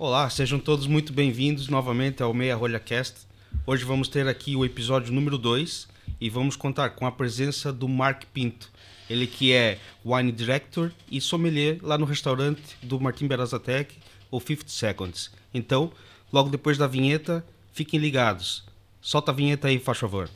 Olá, sejam todos muito bem-vindos novamente ao Meia Rolha Cast. Hoje vamos ter aqui o episódio número 2 e vamos contar com a presença do Mark Pinto. Ele que é wine director e sommelier lá no restaurante do Martin Berazatec, o 50 Seconds. Então, logo depois da vinheta, fiquem ligados. Solta a vinheta aí, faz favor.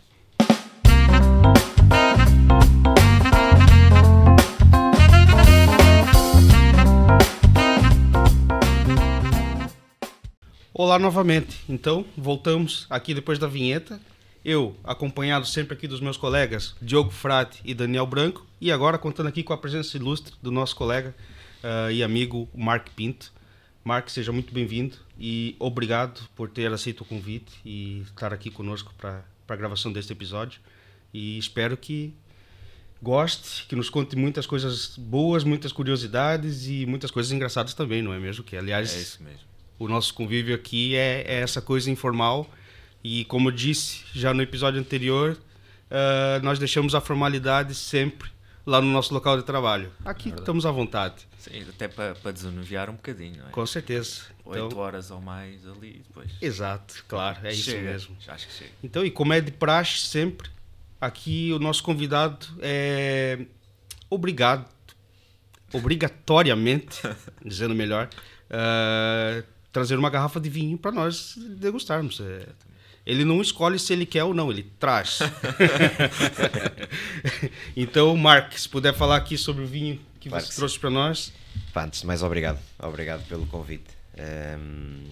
Olá novamente. Então, voltamos aqui depois da vinheta. Eu, acompanhado sempre aqui dos meus colegas Diogo Frati e Daniel Branco, e agora contando aqui com a presença ilustre do nosso colega uh, e amigo Mark Pinto. Mark, seja muito bem-vindo e obrigado por ter aceito o convite e estar aqui conosco para a gravação deste episódio. E espero que goste, que nos conte muitas coisas boas, muitas curiosidades e muitas coisas engraçadas também, não é mesmo? Que, aliás, é isso mesmo o nosso convívio aqui é, é, essa coisa informal. E como eu disse já no episódio anterior, uh, nós deixamos a formalidade sempre lá no nosso local de trabalho. Aqui estamos à vontade. Sim, até para, para desanuviar um bocadinho, não é? Com certeza. Oito então, horas ou mais ali depois. Exato, claro, é chega, isso mesmo. Acho que chega. Então, e como é de praxe sempre, aqui o nosso convidado é obrigado, obrigatoriamente, dizendo melhor, uh, trazer uma garrafa de vinho para nós degustarmos. É, ele não escolhe se ele quer ou não, ele traz. então, Mark, se puder falar aqui sobre o vinho que claro você que trouxe para nós. antes de mais, obrigado. Obrigado pelo convite. Um,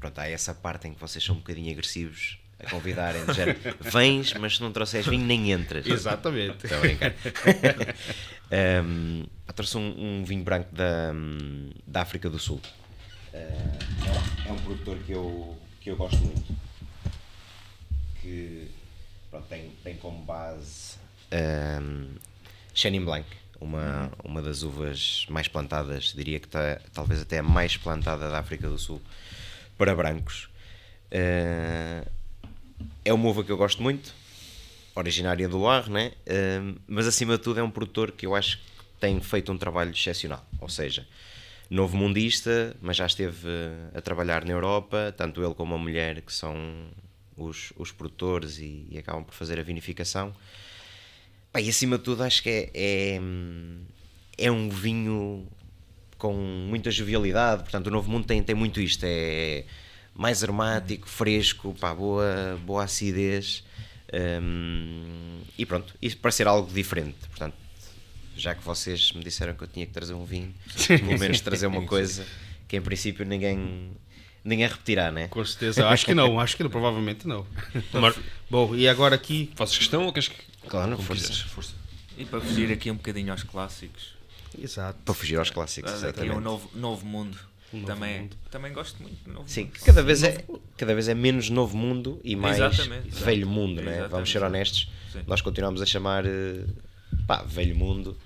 pronto, há essa parte em que vocês são um bocadinho agressivos a convidarem. Vens, mas se não trouxeres vinho, nem entras. Exatamente. Estou a brincar. um, trouxe um, um, vinho branco da, da África do Sul. É, é um produtor que eu, que eu gosto muito. Que pronto, tem, tem como base um, Chenin Blanc, uma, uma das uvas mais plantadas, diria que está talvez até a mais plantada da África do Sul para brancos. Uh, é uma uva que eu gosto muito, originária do Loire, né? Uh, mas acima de tudo é um produtor que eu acho que tem feito um trabalho excepcional. Ou seja, novo mundista, mas já esteve a trabalhar na Europa, tanto ele como a mulher, que são os, os produtores e, e acabam por fazer a vinificação. Pá, e acima de tudo, acho que é, é, é, um vinho com muita jovialidade. Portanto, o Novo Mundo tem, tem muito isto: é mais aromático, fresco, pá, boa, boa acidez. Um, e pronto, isso para ser algo diferente. Portanto, já que vocês me disseram que eu tinha que trazer um vinho, pelo menos trazer uma coisa que em princípio ninguém ninguém repetirá, né? Com certeza, acho que não, acho que não, provavelmente não. Bom, e agora aqui. Fazes questão ou queres que. Claro, força. força. E para fugir aqui um bocadinho aos clássicos. Exato. Para fugir aos clássicos, exatamente. Aqui é um novo, novo mundo. Um também, mundo. também gosto muito do novo Sim, mundo. cada vez, é, cada vez é menos novo mundo e mais Exatamente. velho mundo, né? Vamos ser honestos. Sim. Nós continuamos a chamar eh, pá, velho mundo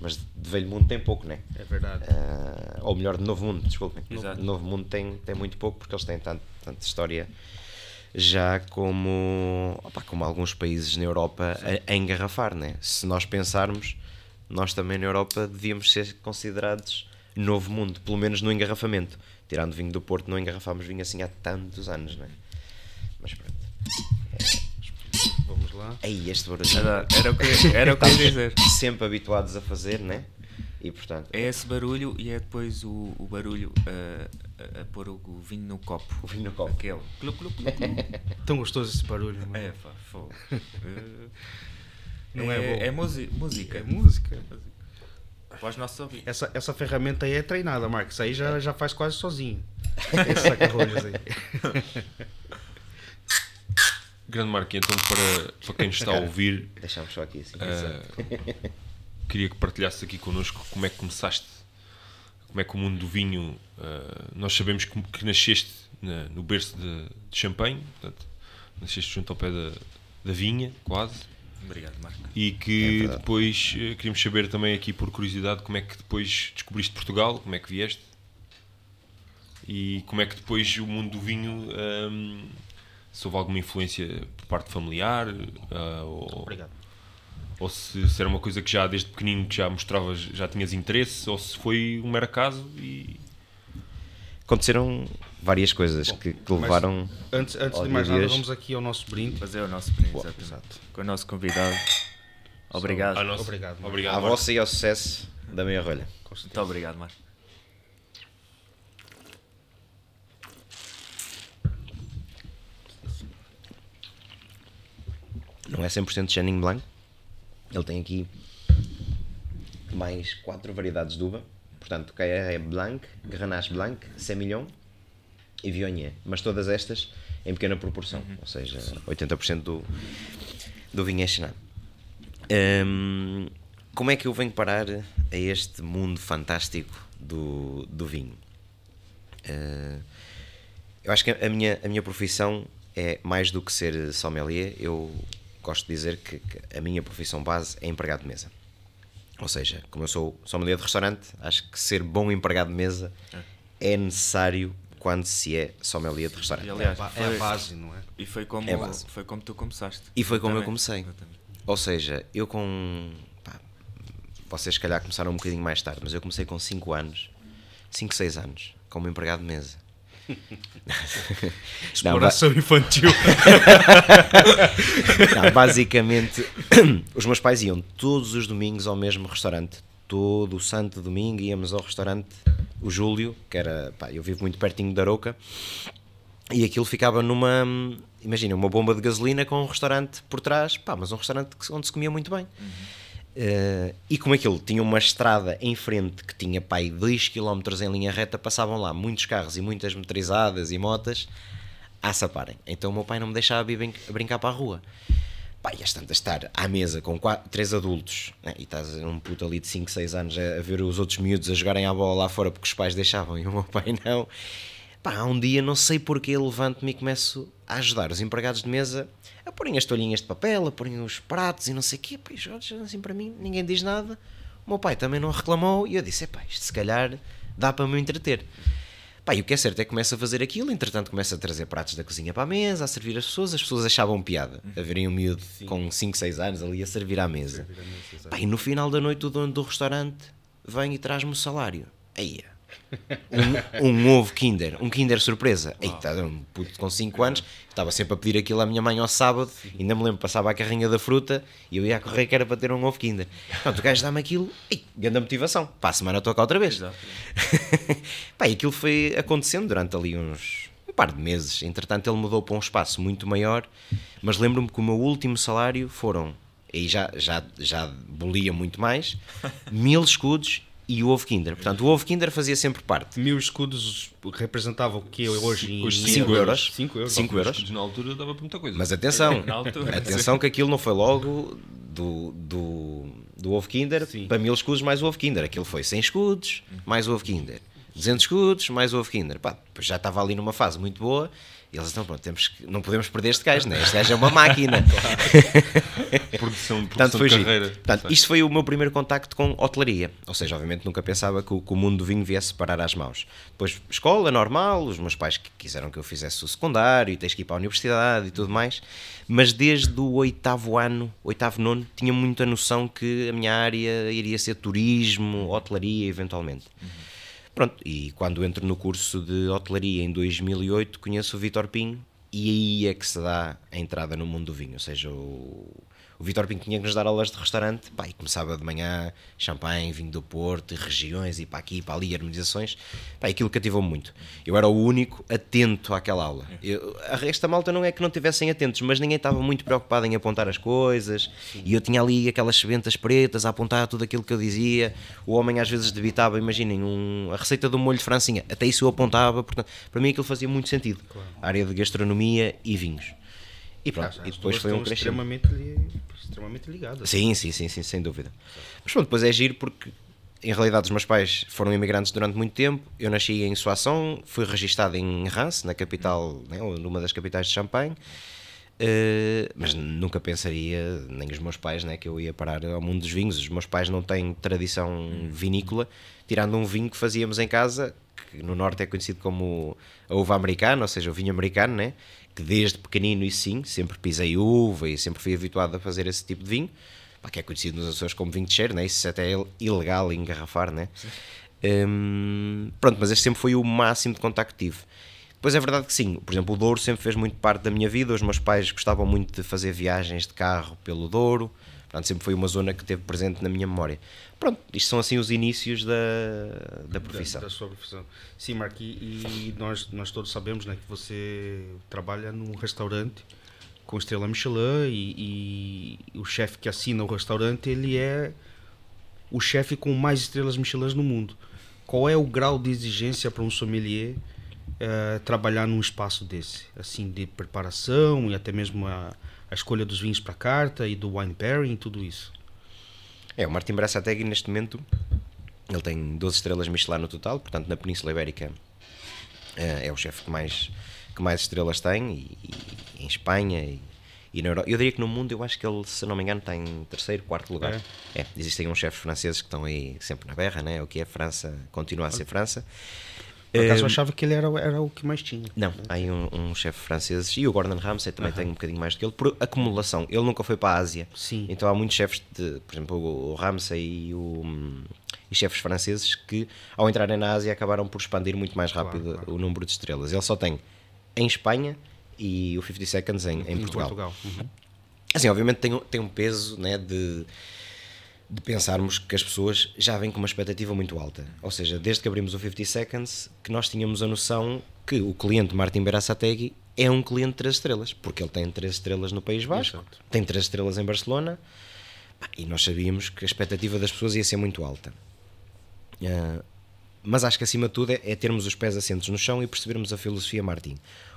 mas de velho mundo tem pouco, né? É verdade. Uh, ou melhor, de novo mundo, desculpem. Exato. Novo mundo tem, tem muito pouco porque eles têm tanto, tanta história já como, opa, como alguns países na Europa a, a, engarrafar, né? Se nós pensarmos, nós também na Europa devíamos ser considerados novo mundo, pelo menos no engarrafamento. Tirando vinho do Porto, não engarrafámos vinho assim há tantos anos, né? Mas pronto. É. Vamos lá. Aí, este barulho. Era, era o que, era o que eu ia dizer. Sempre habituados a fazer, né? E portanto. É esse barulho e é depois o, o barulho a, a, a pôr o, o, vinho no copo. O vinho no copo. Aquele. Clu, clu, clu, Tão gostoso esse barulho, mano. É, pá, fogo. Não é, é, é música. É música. Para os nossos ouvidos. Essa, essa ferramenta aí é treinada, Marcos. Isso aí já, já faz quase sozinho. Esse saca-rolhos aí. Grande Marquinhos, então para, para quem nos está a ouvir, deixamos só aqui assim. Uh, queria que partilhasse aqui connosco como é que começaste, como é que o mundo do vinho. Uh, nós sabemos que, que nasceste na, no berço de, de Champagne, portanto, nasceste junto ao pé da, da vinha, quase. Obrigado, Marco. E que é depois uh, queríamos saber também aqui por curiosidade como é que depois descobriste Portugal, como é que vieste e como é que depois o mundo do vinho. Um, se houve alguma influência por parte familiar uh, ou, Obrigado. ou se, se, era uma coisa que já desde pequenino que já mostravas, já tinhas interesse ou se foi um mero acaso e aconteceram várias coisas que, que mas- levaram. Antes, antes de mais nada, vamos aqui ao nosso brinde. Fazer o nosso brinde, exatamente. Exato. Com o nosso convidado. Obrigado. À nossa- Obrigado. Obrigado, Marco. vossa e ao sucesso da meia rolha. Muito obrigado, Marco. Não é 100% Chenin Blanc. Ele tem aqui mais quatro variedades de uva. Portanto, KR é Blanc, Grenache Blanc, Semillon e Viognier. Mas todas estas em pequena proporção. Ou seja, 80% do, do vinho é Chenin. Hum, como é que eu venho parar a este mundo fantástico do, do vinho? Uh, eu acho que a minha, a minha profissão é mais do que ser sommelier. Eu gosto de dizer que, que a minha profissão base é empregado de mesa. Ou seja, como eu sou sommelier de restaurante, acho que ser bom empregado de mesa é necessário quando se é sommelier de restaurante. E É, aliás, é foi, a base, não é? e foi como, É foi como tu começaste. E foi como eu Exatamente, comecei. exatamente. Ou seja, eu com. pá, vocês, se calhar, começaram um bocadinho mais tarde, mas eu comecei com 5 anos, 5, 6 anos, como empregado de mesa. Exploração infantil. Não, basicamente, os meus pais iam todos os domingos ao mesmo restaurante. Todo o santo domingo íamos ao restaurante, o Júlio, que era, pá, eu vivo muito pertinho da Aroca, e aquilo ficava numa, imagina, uma bomba de gasolina com um restaurante por trás, pá, mas um restaurante onde se comia muito bem. Eh, e como aquilo tinha uma estrada em frente que tinha pai 2 km em linha reta, passavam lá muitos carros e muitas motorizadas e motas a saparem. Então o meu pai não me deixava brin- brincar para a rua. E às tantas estar à mesa com quatro, três adultos né, e estás um puto ali de 5, 6 anos a, a ver os outros miúdos a jogarem à bola lá fora porque os pais deixavam e o meu pai não. Pá, um dia não sei porque levanto-me e começo a ajudar os empregados de mesa a porem as toalhinhas de papel, a porem os pratos e não sei o quê. Pá, assim para mim, ninguém diz nada. O meu pai também não reclamou e eu disse: pá, isto se calhar dá para me entreter. Pá, e o que é certo é que começa a fazer aquilo, entretanto começa a trazer pratos da cozinha para a mesa, a servir as pessoas, as pessoas achavam piada, a verem um miúdo com 5, 6 anos ali a servir à mesa. Pá, e no final da noite o dono do restaurante vem e traz-me o salário. Aí, um, um ovo Kinder, um Kinder surpresa. Eita, um puto com 5 anos, estava sempre a pedir aquilo à minha mãe ao sábado, ainda me lembro, passava a carrinha da fruta e eu ia a correr que era para ter um ovo Kinder. Pronto, o gajo dá-me aquilo, ei, grande motivação, para a semana estou cá outra vez. Pá, e aquilo foi acontecendo durante ali uns um par de meses. Entretanto, ele mudou para um espaço muito maior, mas lembro-me que o meu último salário foram, aí já, já, já bolia muito mais, mil escudos e o ovo Kinder. Portanto, o ovo Kinder fazia sempre parte. Mil escudos representavam o que hoje em Hoje em cinco euros. 5 euros. Cinco Os euros. escudos na altura dava para muita coisa. Mas atenção, atenção que aquilo não foi logo do, do, do ovo Kinder Sim. para mil escudos mais o ovo Kinder. Aquilo foi 100 escudos mais o ovo Kinder. 200 escudos mais o ovo Kinder. Pá, já estava ali numa fase muito boa. E eles então, pronto, temos que, não podemos perder este gajo, né? este gajo é uma máquina. produção, Portanto, foi de giro. carreira. Portanto, isto foi o meu primeiro contacto com hotelaria. Ou seja, obviamente nunca pensava que o, que o mundo do vinho viesse parar às mãos. Depois, escola normal, os meus pais quiseram que eu fizesse o secundário, e tens que ir para a universidade e tudo mais. Mas desde o oitavo ano, oitavo nono, tinha muita noção que a minha área iria ser turismo, hotelaria, eventualmente. Pronto, e quando entro no curso de hotelaria em 2008, conheço o Vitor Pinho e aí é que se dá a entrada no mundo do vinho. Ou seja, o, o Vitor Pinho tinha que nos dar aulas de restaurante, pá, e começava de manhã champanhe, vinho do Porto, e regiões, e para aqui, e para ali, harmonizações. Pá, aquilo cativou-me muito. Eu era o único atento àquela aula. Eu, a resta malta não é que não tivessem atentos, mas ninguém estava muito preocupado em apontar as coisas, e eu tinha ali aquelas sebentas pretas a apontar tudo aquilo que eu dizia. O homem às vezes debitava, imaginem, um, a receita do molho de francinha, até isso eu apontava, portanto, para mim aquilo fazia muito sentido. A área de gastronomia e vinhos. E pronto, e depois foi um crescimento. extremamente, extremamente ligadas. Sim, sim, sim, sim, sem dúvida. Mas pronto, depois é giro porque em realidade os meus pais foram imigrantes durante muito tempo. Eu nasci em Soissons, fui registado em Reims, na capital, né, numa das capitais de Champagne. Eh, mas nunca pensaria, nem os meus pais, né, que eu ia parar ao mundo dos vinhos. Os meus pais não têm tradição vinícola, tirando um vinho que fazíamos em casa, que no norte é conhecido como a uva americana, ou seja, o vinho americano, né? Que desde pequenino e sim, sempre pisei uva e sempre fui habituado a fazer esse tipo de vinho, pá, que é conhecido nos Açores como vinho de cheiro, né? isso até é ilegal engarrafar, né? Hum, pronto, mas este sempre foi o máximo de contacto que tive. Depois é verdade que sim, por exemplo, o Douro sempre fez muito parte da minha vida. Os meus pais gostavam muito de fazer viagens de carro pelo Douro, portanto, sempre foi uma zona que teve presente na minha memória. Pronto, isto são assim os inícios da, da profissão. Da, da sua profissão. Sim, Mark, e, e nós, nós todos sabemos né, que você trabalha num restaurante com estrela Michelin e, e o chefe que assina o restaurante, ele é o chefe com mais estrelas Michelin no mundo. Qual é o grau de exigência para um sommelier uh, trabalhar num espaço desse? Assim, de preparação e até mesmo a, a escolha dos vinhos para carta e do wine pairing e tudo isso. É, o Martin Brassategui neste momento ele tem 12 estrelas Michelin no total, portanto na Península Ibérica uh, é o chefe que mais, que mais estrelas tem e, e em Espanha e, e na Europa. Eu diria que no mundo eu acho que ele, se não me engano, está em terceiro, quarto lugar. É. é existem uns chefes franceses que estão aí sempre na berra, né? o que é França, continua a ser França. Por acaso eu achava que ele era, era o que mais tinha. Não, há aí um, um chefe francês e o Gordon Ramsay também tem um bocadinho mais do que ele, por acumulação. Ele nunca foi para a Ásia. Sim. Então há muitos chefes, de, por exemplo, o, Ramsay e, o, e chefes franceses que, ao entrarem na Ásia, acabaram por expandir muito mais rápido Claro, claro. o número de estrelas. Ele só tem em Espanha e o 50 Seconds em, em Portugal. Uhum. Assim, obviamente tem, um- tem um peso né, de, de pensarmos que as pessoas já vêm com uma expectativa muito alta. Ou seja, desde que abrimos o 50 Seconds, que nós tínhamos a noção que o cliente Martin Berasategui é um cliente de 3 estrelas, porque ele tem 3 estrelas no País Vasco, Exato. tem 3 estrelas em Barcelona, e nós sabíamos que a expectativa das pessoas ia ser muito alta. Ah, mas acho que acima de tudo é, é termos os pés assentos no chão e percebermos a filosofia Martin.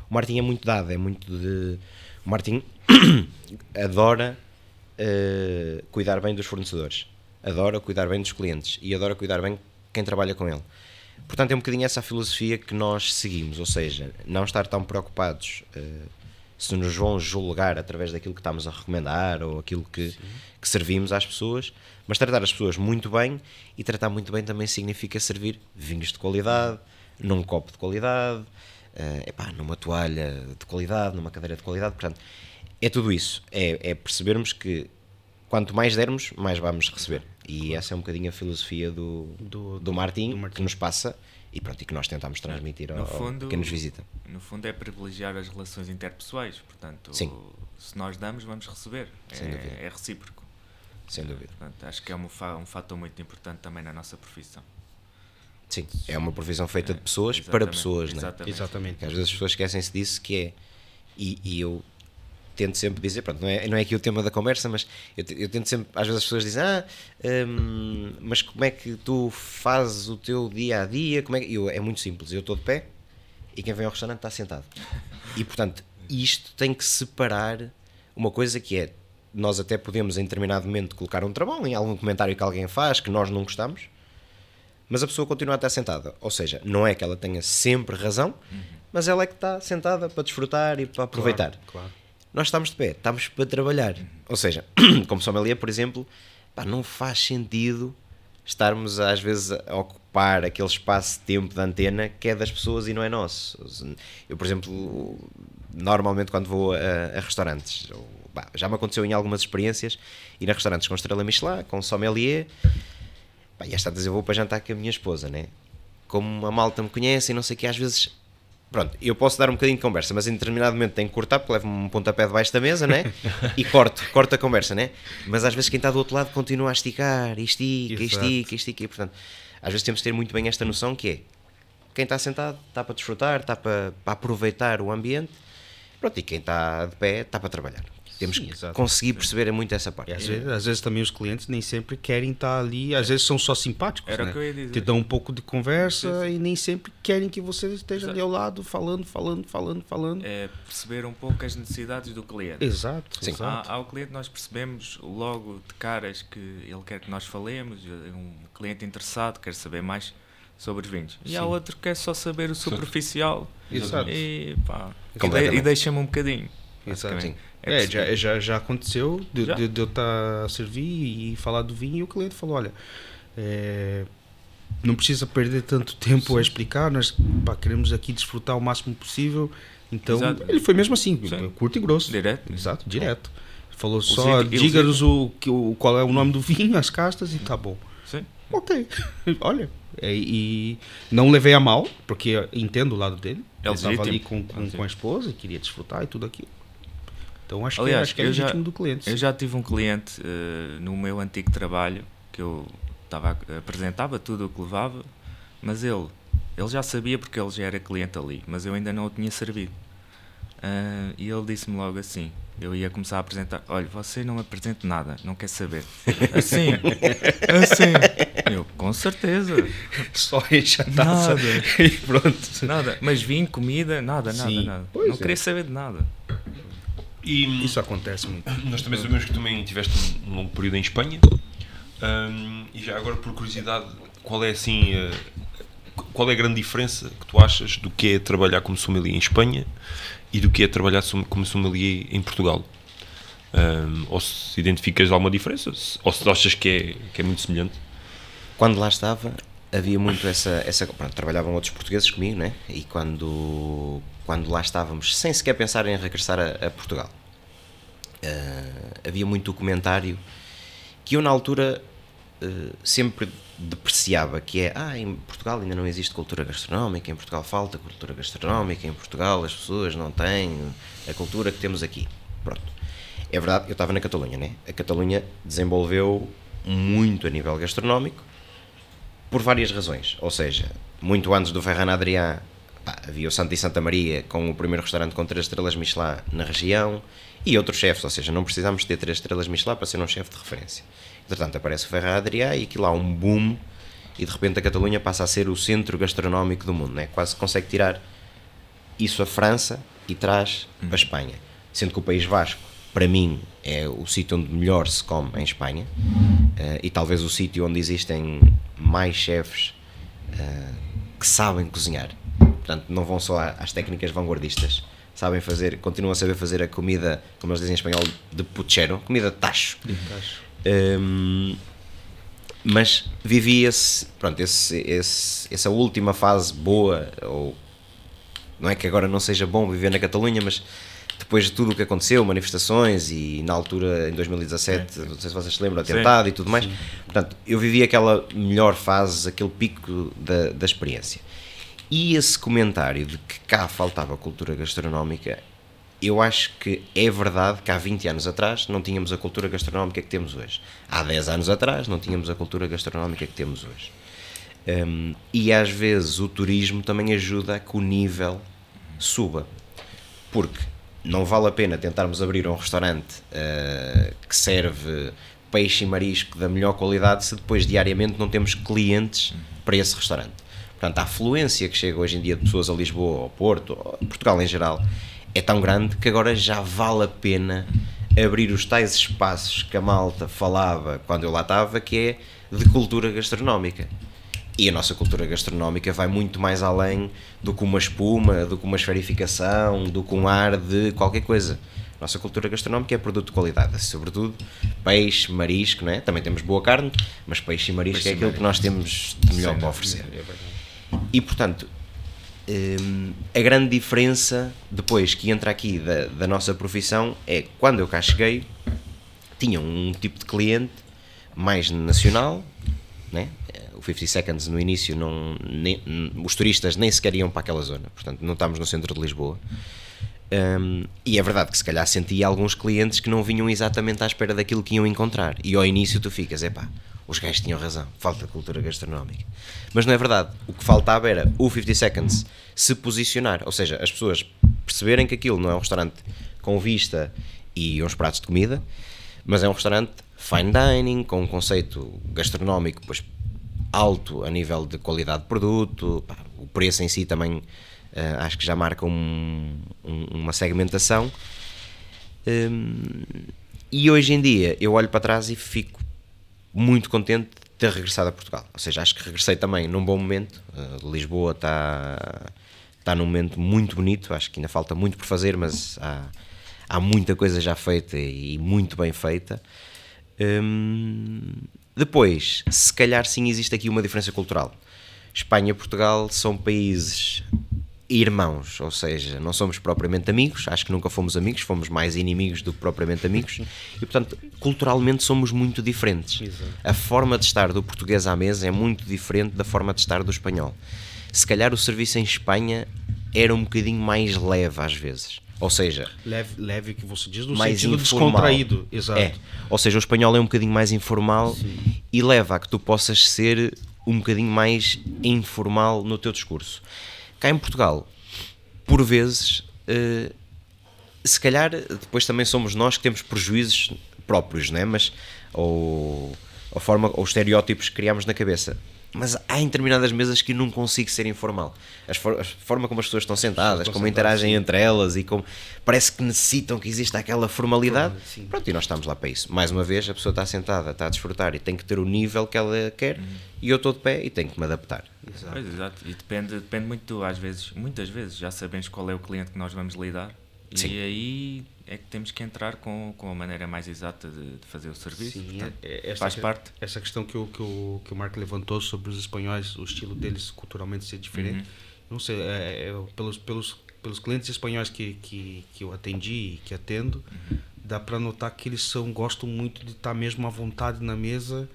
O Martin é muito dado, é muito de. O Martin adora eh, cuidar bem dos fornecedores, adora cuidar bem dos clientes e adora cuidar bem quem trabalha com ele. Portanto, é um bocadinho essa a filosofia que nós seguimos, ou seja, não estar tão preocupados eh, se nos vão julgar através daquilo que estamos a recomendar ou aquilo que, que servimos às pessoas, mas tratar as pessoas muito bem e tratar muito bem também significa servir vinhos de qualidade, num copo de qualidade, eh, epá, numa toalha de qualidade, numa cadeira de qualidade, portanto, é tudo isso. É, é percebermos que quanto mais dermos, mais vamos receber. E essa é um bocadinho a filosofia do, Do- do, Martim, do Martim. que nos passa e pronto, e que nós tentamos transmitir ao, ao fundo- quem nos visita. No fundo é privilegiar as relações interpessoais, portanto, Sim. se nós damos, vamos receber. É, é recíproco. Sem dúvida. Portanto, acho que é um, um fator muito importante também na nossa profissão. Sim, é uma profissão feita de É, pessoas para exatamente, pessoas, né? Exatamente. Exatamente. Que às vezes as pessoas esquecem-se disso, que é. E, e eu tento sempre dizer, pronto, não é, não é aqui o tema da conversa, mas eu, eu tento sempre, às vezes as pessoas dizem, ah, hum, mas como é que tu fazes o teu dia a dia? Como é, que-" eu, é muito simples, eu estou de pé e quem vem ao restaurante está sentado. E portanto, isto tem que separar uma coisa que é. Nós até podemos em determinado momento colocar um trabalho em algum comentário que alguém faz que nós não gostamos, mas a pessoa continua a estar sentada. Ou seja, não é que ela tenha sempre razão, mas ela é que está sentada para desfrutar e para aproveitar. Claro, claro. Nós estamos de pé, estamos para trabalhar. Ou seja, como sommelier, por exemplo, pá, não faz sentido estarmos às vezes a ocupar aquele espaço de tempo da antena que é das pessoas e não é nosso. Eu, por exemplo, normalmente quando vou a, a restaurantes, ou, já me aconteceu em algumas experiências ir a restaurantes com estrela Michelin, com sommelier, pá, e às tantas eu vou para jantar com a minha esposa, né? Como a malta me conhece e não sei o que, às vezes Pronto, eu posso dar um bocadinho de conversa, mas em determinado momento tenho que cortar, porque levo um pontapé debaixo da mesa, né? E corto, corto a conversa, né? Mas às vezes quem está do outro lado continua a esticar, e estica, e Exato. estica, e estica. E, portanto, às vezes temos que ter muito bem esta noção que é quem está sentado está para desfrutar, está para, para aproveitar o ambiente, pronto, e quem está de pé está para trabalhar. Temos Sim, que exato. conseguir perceber muito essa parte. E às vezes, às vezes também os clientes nem sempre querem estar ali, às vezes são só simpáticos, Era o né? que eu ia dizer. Te dão um pouco de conversa e nem sempre querem que você esteja ali Exato. ao lado, falando, falando, falando, falando. É perceber um pouco as necessidades do cliente. Exato, Sim. exato. Há, ao cliente nós percebemos logo de caras que ele quer que nós falemos, um cliente interessado quer saber mais sobre os vinhos. E há outro que quer só saber o superficial Exato. e, pá, e, de- e deixa-me um bocadinho. Exato. Basicamente. É, já, já, já aconteceu de, Já. de- de eu estar a servir e falar do vinho e o cliente falou, olha, é, não precisa perder tanto tempo a explicar, nós pá, queremos aqui desfrutar o máximo possível. Então, Exato. ele foi mesmo assim, Sim. curto e grosso. Direto. Exato, direto. Falou só, diga-nos o, o, qual é o nome do vinho, as castas e tá bom. Sim. Ok, olha, E, e não levei a mal, porque entendo o lado dele. É ele estava ali com, É com, legítimo. com a esposa, e queria desfrutar e tudo aquilo. Então acho Aliás, que, acho que é já- legítimo do cliente. Eu sim. já tive um cliente eh, no meu antigo trabalho que eu tava, a- apresentava tudo o que levava, mas ele, ele já sabia porque ele já era cliente ali, mas eu ainda não o tinha servido. Ah, e ele disse-me logo assim: eu ia começar a apresentar, olha, você não apresente nada, não quer saber. Assim, assim. Eu, com certeza. Só enche a taça Nada. e pronto. Nada, mas vinho, comida, nada, nada, Sim, nada. pois não é. queria saber de nada. E Isso acontece muito. nós também sabemos que também tiveste um longo período em Espanha. Hum, e já agora, por curiosidade, qual é assim. eh, qual é a grande diferença que tu achas do que é trabalhar como sommelier em Espanha e do que é trabalhar como sommelier em Portugal? Hum, ou se identificas alguma diferença? Ou se achas que é, que é muito semelhante? Quando lá estava, havia muito essa. essa pronto, trabalhavam outros portugueses comigo, né? E quando, quando lá estávamos, sem sequer pensar em regressar a, a Portugal, eh, havia muito documentário que eu, na altura, eh, sempre depreciava: que é, ah, em Portugal ainda não existe cultura gastronómica, em Portugal falta cultura gastronómica, em Portugal as pessoas não têm a cultura que temos aqui. Pronto. É verdade, eu estava na Catalunha, né? A Catalunha desenvolveu muito a nível gastronómico por várias razões. Ou seja, muito antes do Ferran Adrià, pá, havia o Santa e Santa Maria com o primeiro restaurante com três estrelas Michelin na região e outros chefes, ou seja, não precisamos ter três estrelas Michelin para ser um chefe de referência. Entretanto, aparece o Ferran Adrià e aquilo há um boom e de repente a Catalunha passa a ser o centro gastronómico do mundo, né? quase consegue tirar isso a França e traz para a Espanha. Sendo que o País Vasco, para mim, é o sítio onde melhor se come em Espanha eh, e talvez o sítio onde existem mais chefes eh, que sabem cozinhar. Portanto, não vão só às técnicas vanguardistas. Sabem fazer, continuam a saber fazer a comida, como eles dizem em espanhol, de puchero, comida de tacho. Hum, mas vivia-se, pronto, esse, esse, essa última fase boa, ou não é que agora não seja bom viver na Catalunha, mas depois de tudo o que aconteceu, manifestações e na altura, em 2017, não sei se vocês se lembram, atentado e tudo mais, portanto, eu vivi aquela melhor fase, aquele pico da, da experiência. E esse comentário de que cá faltava cultura gastronómica, eu acho que é verdade que há 20 anos atrás não tínhamos a cultura gastronómica que temos hoje. Há 10 anos atrás não tínhamos a cultura gastronómica que temos hoje. Hum, e às vezes o turismo também ajuda a que o nível suba. Porque não vale a pena tentarmos abrir um restaurante eh, que serve peixe e marisco da melhor qualidade se depois diariamente não temos clientes para esse restaurante. Portanto, a afluência que chega hoje em dia de pessoas a Lisboa, ao Porto, a Portugal em geral, é tão grande que agora já vale a pena abrir os tais espaços que a malta falava quando eu lá estava, que é de cultura gastronómica. E a nossa cultura gastronómica vai muito mais além do que uma espuma, do que uma esferificação, do que um ar de qualquer coisa. A nossa cultura gastronómica é produto de qualidade, sobretudo peixe, marisco, não é? Também temos boa carne, mas peixe e marisco Peixe é aquilo que nós temos de melhor para oferecer. E portanto, hum, a grande diferença depois que entra aqui da, da nossa profissão é quando eu cá cheguei, tinha um tipo de cliente mais nacional, né? o 50 Seconds no início, não, nem- os turistas nem sequer iam para aquela zona, portanto não estamos no centro de Lisboa. Hum, e é verdade que se calhar senti alguns clientes que não vinham exatamente à espera daquilo que iam encontrar. E ao início tu ficas, epá, os gajos tinham razão, falta cultura gastronómica. Mas não é verdade. O que faltava era o 50 Seconds se posicionar, ou seja, as pessoas perceberem que aquilo não é um restaurante com vista e uns pratos de comida, mas é um restaurante fine dining, com um conceito gastronómico pois, alto a nível de qualidade de produto, pá, o preço em si também eh, acho que já marca um- um- uma segmentação. Hum, e hoje em dia eu olho para trás e fico muito contente de ter regressado a Portugal. Ou seja, acho que regressei também num bom momento. Uh, Lisboa está está num momento muito bonito. Acho que ainda falta muito por fazer, mas há, há muita coisa já feita e muito bem feita. Hum, depois, se calhar sim existe aqui uma diferença cultural. Espanha e Portugal são países irmãos, ou seja, não somos propriamente amigos, acho que nunca fomos amigos, fomos mais inimigos do que propriamente amigos, e portanto, culturalmente somos muito diferentes. Exato. A forma de estar do português à mesa é muito diferente da forma de estar do espanhol. Se calhar o serviço em Espanha era um bocadinho mais leve às vezes. Ou seja, Leve, leve que você diz, no mais sentido informal. descontraído. Exato. É. Ou seja, o espanhol é um bocadinho mais informal e leva a que tu possas ser um bocadinho mais informal no teu discurso. Cá em Portugal, por vezes, eh, se calhar depois também somos nós que temos prejuízos próprios, né? Mas ou a forma ou os estereótipos que criamos na cabeça. Mas há em determinadas mesas que eu não consigo ser informal. As for- a forma como as pessoas estão sentadas, estão como sentadas, interagem entre elas e como parece que necessitam que exista aquela formalidade. Formal, sim. Pronto, e nós estamos lá para isso. Mais uma vez, a pessoa está sentada, está a desfrutar e tem que ter o nível que ela quer e eu estou de pé e tenho que me adaptar. Exato. Pois, exato. E depende, depende muito, às vezes, muitas vezes, já sabemos qual é o cliente que nós vamos lidar. Sim. E aí é que temos que entrar com, com a maneira mais exata de, de fazer o serviço. Sim, Portanto, é- é- essa faz parte. Essa questão que o, que, o, que o Marco levantou sobre os espanhóis, o estilo deles culturalmente ser diferente. Uhum. Não sei, é, é, pelos, pelos, pelos clientes espanhóis que, que, que eu atendi e que atendo, Uhum. dá para notar que eles são gostam muito de estar mesmo à vontade na mesa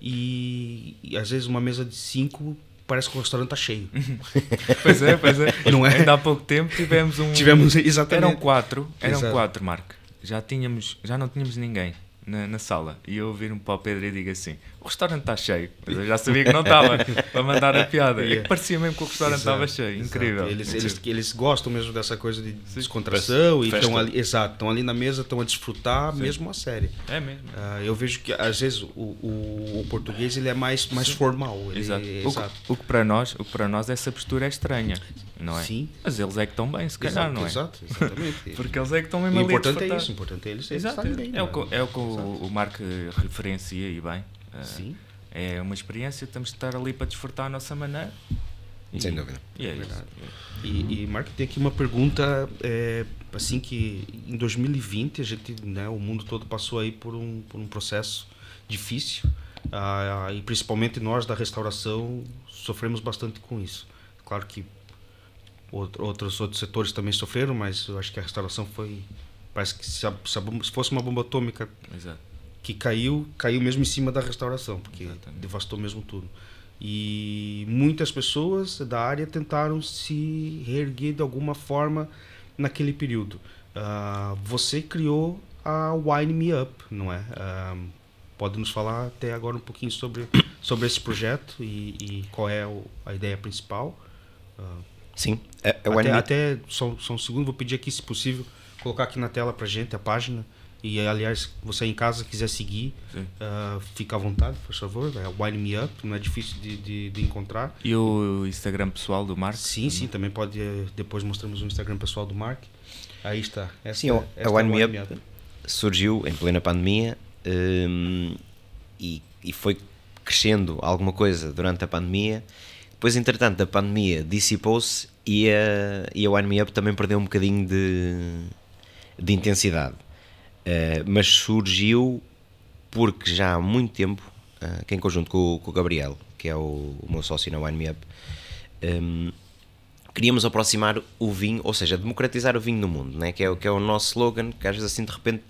e, e às vezes uma mesa de cinco parece que o restaurante está cheio. Pois é, pois é. Não é? Ainda há pouco tempo tivemos um. Tivemos exatamente. Eram quatro, eram Exato. quatro, Marco. Já tínhamos, já não tínhamos ninguém na, na sala. E eu viro-me para o Pedro e digo assim: o restaurante está cheio. Mas eu já sabia que não estava, para mandar a piada. É que parecia mesmo que o restaurante Exato, estava cheio. Incrível. Eles, eles, eles gostam mesmo dessa coisa de descontração e estão ali, exato, estão ali na mesa, estão a desfrutar mesmo a série. É mesmo. Ah, eu vejo que às vezes o, o, o português ele é mais, mais formal. Ele, Exato. O, exato. que, o que para nós, o que para nós essa postura é estranha, não é? Sim. Mas eles é que estão bem, se calhar, Exato, não é? exato, exatamente. Porque eles é que estão o mesmo ali a importante é isso, o importante é eles, eles Exato. estarem bem. é, o não que, é o que o, o Marco referencia e bem. Ah, Sim. É uma experiência, temos de estar ali para desfrutar à nossa maneira. E- Sem dúvida. E é isso. E, e Marco, tem aqui uma pergunta, é, assim que em 2020 a gente, né, o mundo todo passou aí por um, por um processo difícil ah, e principalmente nós da restauração sofremos bastante com isso. Claro que outro- outros outros setores também sofreram, mas eu acho que a restauração foi parece que se, a- se a bomba- se fosse uma bomba atômica Exato. Que caiu, caiu mesmo em cima da restauração, porque Exatamente. devastou mesmo tudo. E muitas pessoas da área tentaram se reerguer de alguma forma naquele período. Ah, você criou a Wine Me Up, não é? Ah, pode nos falar até agora um pouquinho sobre, sobre esse projeto e, e qual é o- a ideia principal? Ah, Sim, a Wine até, Me- até só, só um segundo, vou pedir aqui, se possível, colocar aqui na tela pra gente a página. E aliás, você em casa quiser seguir, ah, fica à vontade, por favor. É Wine Me Up, não é difícil de, de, de encontrar. E o Instagram pessoal do Marco? Sim, sim, também pode. eh, Depois mostramos o Instagram pessoal do Mark. Aí está. Esta, Sim, a é Wine Me Up surgiu em plena pandemia hum, e, e foi crescendo alguma coisa durante a pandemia. Depois, entretanto, a pandemia dissipou-se e a, e a Wine Me Up também perdeu um bocadinho de, de intensidade. Uh, mas surgiu porque já há muito tempo, uh, que em conjunto com, com o Gabriel, que é o, o meu sócio na Wine Me Up, hum, queríamos aproximar o vinho, ou seja, democratizar o vinho no mundo, né? que, é, que é o nosso slogan, que às vezes assim de repente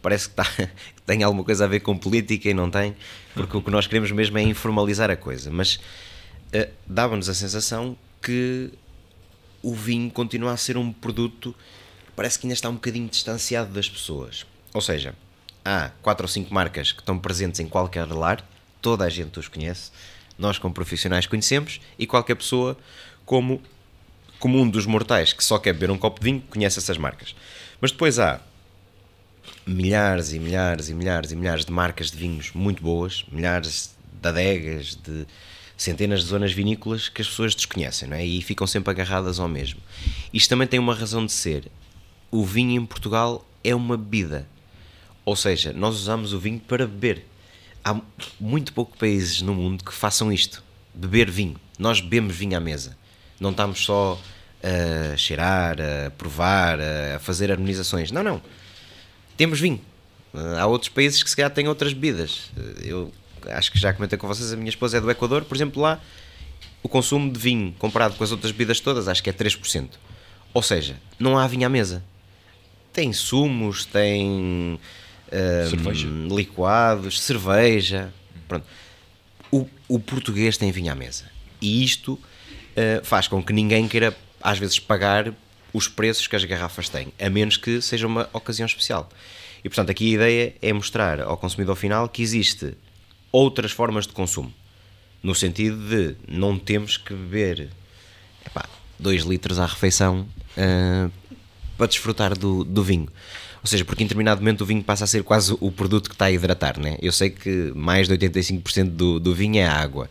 parece que, tá, que tem alguma coisa a ver com política e não tem, porque o que nós queremos mesmo é informalizar a coisa, mas eh, dava-nos a sensação que o vinho continua a ser um produto que parece que ainda está um bocadinho distanciado das pessoas. Ou seja, há quatro ou cinco marcas que estão presentes em qualquer lar, toda a gente os conhece, nós como profissionais conhecemos e qualquer pessoa como comum dos mortais que só quer beber um copo de vinho conhece essas marcas. Mas depois há milhares e milhares e milhares e milhares de marcas de vinhos muito boas, milhares de adegas, de centenas de zonas vinícolas que as pessoas desconhecem, não é? E ficam sempre agarradas ao mesmo. Isto também tem uma razão de ser. O vinho em Portugal é uma bebida. Ou seja, nós usamos o vinho para beber. Há muito poucos países no mundo que façam isto, beber vinho. Nós bebemos vinho à mesa. Não estamos só a cheirar, a provar, a fazer harmonizações. Não, não. Temos vinho. Uh, Há outros países que se calhar têm outras bebidas. Uh, Eu acho que já comentei com vocês, a minha esposa é do Equador, por exemplo, lá o consumo de vinho comparado com as outras bebidas todas, acho que é 3%. Ou seja, não há vinho à mesa. Tem sumos, tem Cerveja. liquados, cerveja. Pronto. O, o português tem vinho à mesa. E isto eh, faz com que ninguém queira, às vezes, pagar os preços que as garrafas têm, a menos que seja uma ocasião especial. E, portanto, aqui a ideia é mostrar ao consumidor final que existe outras formas de consumo. No sentido de não temos que beber 2 litros à refeição eh, para desfrutar do, do vinho. Ou seja, porque em determinado momento o vinho passa a ser quase o produto que está a hidratar, né? Eu sei que mais de 85% do, do vinho é água.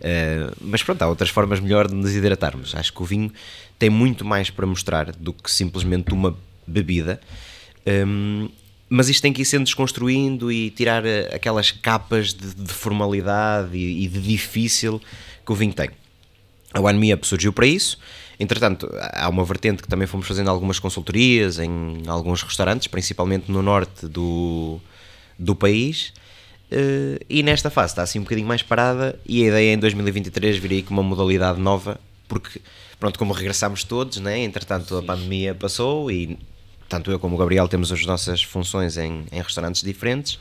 Eh, mas pronto, há outras formas melhor de nos hidratarmos. Acho que o vinho tem muito mais para mostrar do que simplesmente uma bebida. Hum, mas isto tem que ir sendo desconstruindo e tirar eh, aquelas capas de, de formalidade e, e de difícil que o vinho tem. A One Me Up surgiu para isso. Entretanto, há uma vertente que também fomos fazendo algumas consultorias em alguns restaurantes, principalmente no norte do, do país. Eh, E nesta fase está assim um bocadinho mais parada. E a ideia é em 2023 vir aí com uma modalidade nova, porque, pronto, como regressámos todos, né? entretanto a pandemia passou e tanto eu como o Gabriel temos as nossas funções em, em restaurantes diferentes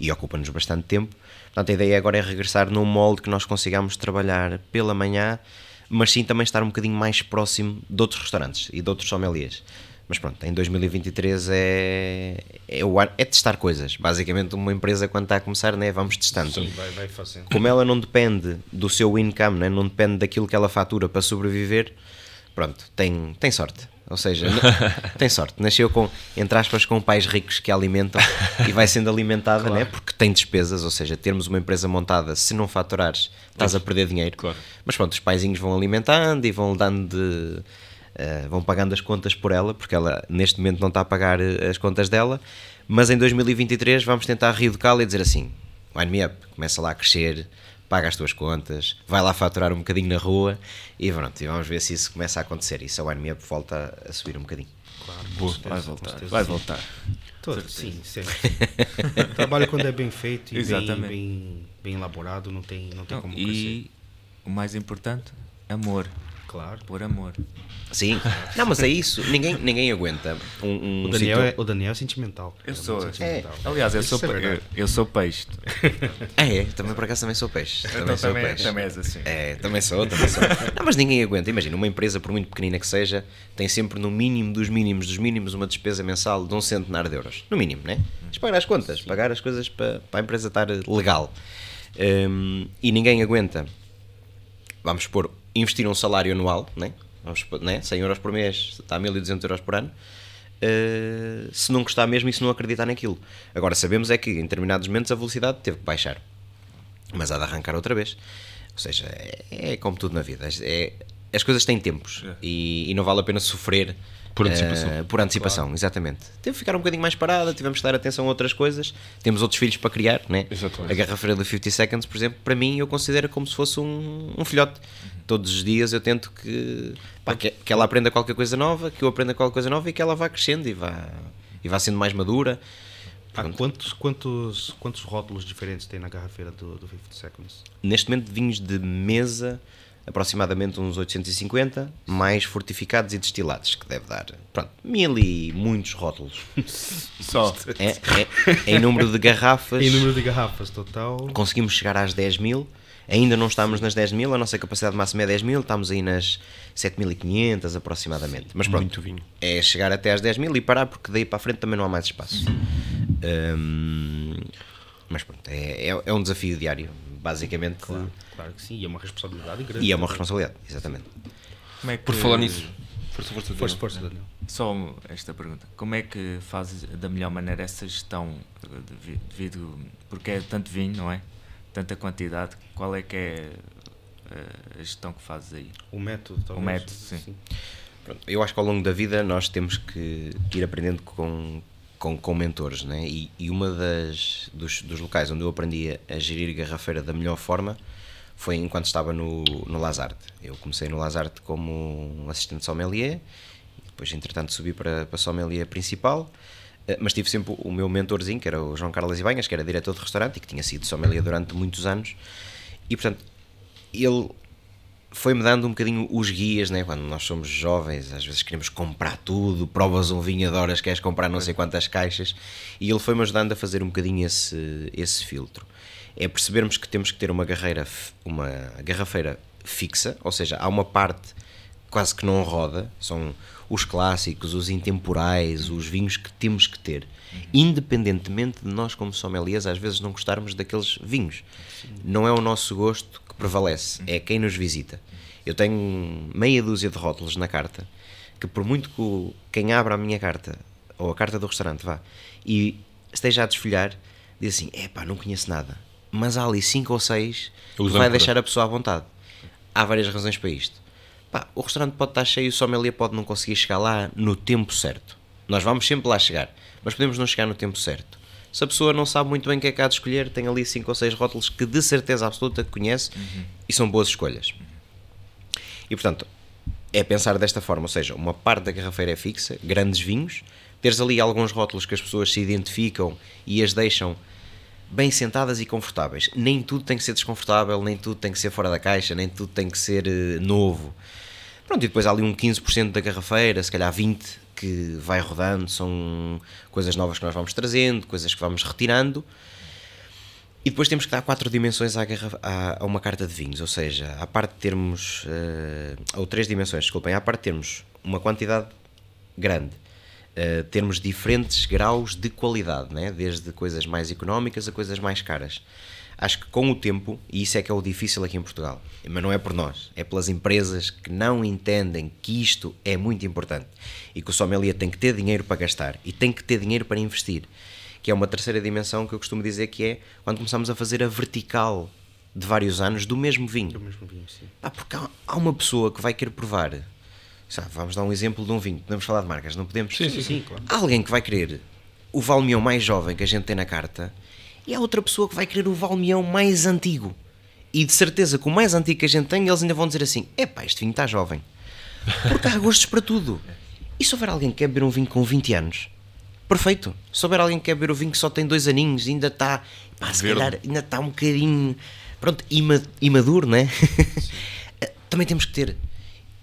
e ocupa-nos bastante tempo. Portanto, a ideia agora é regressar num molde que nós consigamos trabalhar pela manhã, mas sim também estar um bocadinho mais próximo de outros restaurantes e de outros sommeliers. Mas pronto, em 2023 é, é, o ano- é testar coisas. Basicamente, uma empresa quando está a começar, né, vamos testando Vai, vai fazendo. como ela não depende do seu income, né? não depende daquilo que ela fatura para sobreviver, pronto, tem, tem sorte. Ou seja, tem sorte. Nasceu com, entre aspas, com pais ricos que a alimentam e vai sendo alimentada, né? porque tem despesas. Ou seja, termos uma empresa montada, se não faturares, estás a perder dinheiro. Claro. Mas pronto, os paizinhos vão alimentando e vão dando de. eh, vão pagando as contas por ela, porque ela neste momento não está a pagar eh, as contas dela. Mas em 2023 vamos tentar reeducá-la e dizer assim: Wine me up, começa lá a crescer, paga as tuas contas, vai lá faturar um bocadinho na rua e pronto, e vamos ver se isso começa a acontecer. E se a Wine me up volta a subir um bocadinho. Claro, Boa. certeza, Vai voltar, certeza, vai sim. voltar. Todo, sim, sempre. Trabalho quando é bem feito e bem, Exatamente. bem, bem elaborado, não tem, não tem Não, como crescer. e o mais importante, amor. Claro. Por amor. Sim, não, mas é isso, ninguém, ninguém aguenta um, um O Daniel, situ- é, o Daniel é sentimental. Eu É sou. muito sentimental. Aliás, eu sou, é eu, eu sou peixe. Ah, é, também por acaso também sou peixe. Também Então sou também, peixe. também és assim. É, também sou, também sou. Não, mas ninguém aguenta. Imagina, uma empresa, por muito pequenina que seja, tem sempre no mínimo dos mínimos dos mínimos uma despesa mensal de um centenar de euros. No mínimo, né? Mas pagar as contas, pagar as coisas para, para a empresa estar legal. Hum, e ninguém aguenta. Vamos supor, investir um salário anual, né? Supor, né? 100 euros por mês, está a 1200 euros por ano. Uh, se não gostar mesmo e se não acreditar naquilo. Agora, sabemos é que em determinados momentos a velocidade teve que baixar mas há de arrancar outra vez. Ou seja, é, é como tudo na vida. É, as coisas têm tempos É. e, e não vale a pena sofrer Por eh, antecipação. por antecipação, exatamente. Teve que ficar um bocadinho mais parada, tivemos que dar atenção a outras coisas. Temos outros filhos para criar, né? Exatamente. A garrafeira do 50 Seconds, por exemplo, para mim eu considero como se fosse um, um filhote. Todos os dias eu tento que, pá, que, que ela aprenda qualquer coisa nova, que eu aprenda qualquer coisa nova e que ela vá crescendo e vá, e vá sendo mais madura. Há quantos, quantos, quantos rótulos diferentes tem na garrafeira do, do 50 Seconds? neste momento vinhos de mesa aproximadamente uns 850 mais fortificados e destilados que deve dar pronto mil e muitos rótulos Só. é, é- em número de garrafas Em número de garrafas total. conseguimos chegar às 10 mil ainda não estamos nas 10 mil a nossa capacidade máxima é 10 mil estamos aí nas 7.500 aproximadamente mas pronto Muito vinho. é chegar até às 10 mil e parar porque daí para a frente também não há mais espaço Hum, mas pronto é, é, é um desafio diário basicamente Claro, claro que sim, e é uma responsabilidade grande. e é uma responsabilidade exatamente Como é que, Por falar nisso. Força, força, Força, Daniel. força, Daniel. Só esta pergunta. Como é que fazes da melhor maneira essa gestão eh, devi- devido. Porque é tanto vinho, não é? Tanta quantidade. Qual é que é eh, a gestão que fazes aí? O método, talvez. método, sim. Pronto, eu acho que ao longo da vida nós temos que ir aprendendo com, com, com mentores, né? e, e uma das dos, dos locais onde eu aprendi a, a gerir garrafeira da melhor forma foi enquanto estava no, no Lazarte. Eu comecei no Lazarte como um assistente sommelier, depois entretanto subi para, para sommelier principal, mas tive sempre o meu mentorzinho, que era o João Carlos Ibanhas, que era diretor de restaurante e que tinha sido sommelier durante muitos anos, e portanto ele foi-me dando um bocadinho os guias, né? quando nós somos jovens, às vezes queremos comprar tudo, provas um vinho, adoras, queres comprar não sei quantas caixas, e ele foi-me ajudando a fazer um bocadinho esse, esse filtro. É percebermos que temos que ter uma, garreira, uma garrafeira fixa, ou seja, há uma parte quase que não roda, são os clássicos, os intemporais, os vinhos que temos que ter, independentemente de nós, como sommeliers, às vezes não gostarmos daqueles vinhos. Não é o nosso gosto que prevalece, é quem nos visita. Eu tenho meia dúzia de rótulos na carta que, por muito que quem abra a minha carta ou a carta do restaurante vá e esteja a desfolhar, diz assim: é pá, não conheço nada. Mas há ali cinco ou seis que vai deixar a pessoa à vontade. Há várias razões para isto. Pá, o restaurante pode estar cheio, o sommelier pode não conseguir chegar lá no tempo certo. Nós vamos sempre lá chegar, mas podemos não chegar no tempo certo. Se a pessoa não sabe muito bem o que é que há de escolher, tem ali cinco ou seis rótulos que de certeza absoluta conhece uhum. e são boas escolhas. E portanto, é pensar desta forma, ou seja, uma parte da garrafeira é fixa, grandes vinhos, teres ali alguns rótulos que as pessoas se identificam e as deixam bem sentadas e confortáveis. Nem tudo tem que ser desconfortável, nem tudo tem que ser fora da caixa, nem tudo tem que ser uh, novo. Pronto, e depois há ali um 15% da garrafeira, se calhar 20% que vai rodando, são coisas novas que nós vamos trazendo, coisas que vamos retirando. E depois temos que dar quatro dimensões à, garrafa, à, a uma carta de vinhos, ou seja, a parte de termos, uh, ou três dimensões, desculpem, a parte de termos uma quantidade grande, uh, termos diferentes graus de qualidade, né? desde coisas mais económicas a coisas mais caras. Acho que com o tempo, e isso é que é o difícil aqui em Portugal, mas não é por nós, é pelas empresas que não entendem que isto é muito importante e que o sommelier tem que ter dinheiro para gastar e tem que ter dinheiro para investir, que é uma terceira dimensão que eu costumo dizer que é quando começamos a fazer a vertical de vários anos do mesmo vinho. Do mesmo vinho, sim. Ah, porque há uma pessoa que vai querer provar Sabe, vamos dar um exemplo de um vinho. Podemos falar de marcas, não podemos? Sim, sim, sim. Claro. Há alguém que vai querer o Valmião mais jovem que a gente tem na carta e há outra pessoa que vai querer o Valmião mais antigo. E de certeza que o mais antigo que a gente tem, eles ainda vão dizer assim: epá, este vinho está jovem. Porque há gostos para tudo. E se houver alguém que quer beber um vinho com 20 anos, perfeito. Se houver alguém que quer beber o vinho que só tem dois aninhos, ainda está, pá, se Verde. calhar ainda está um bocadinho, pronto, imaduro, né? Também temos que ter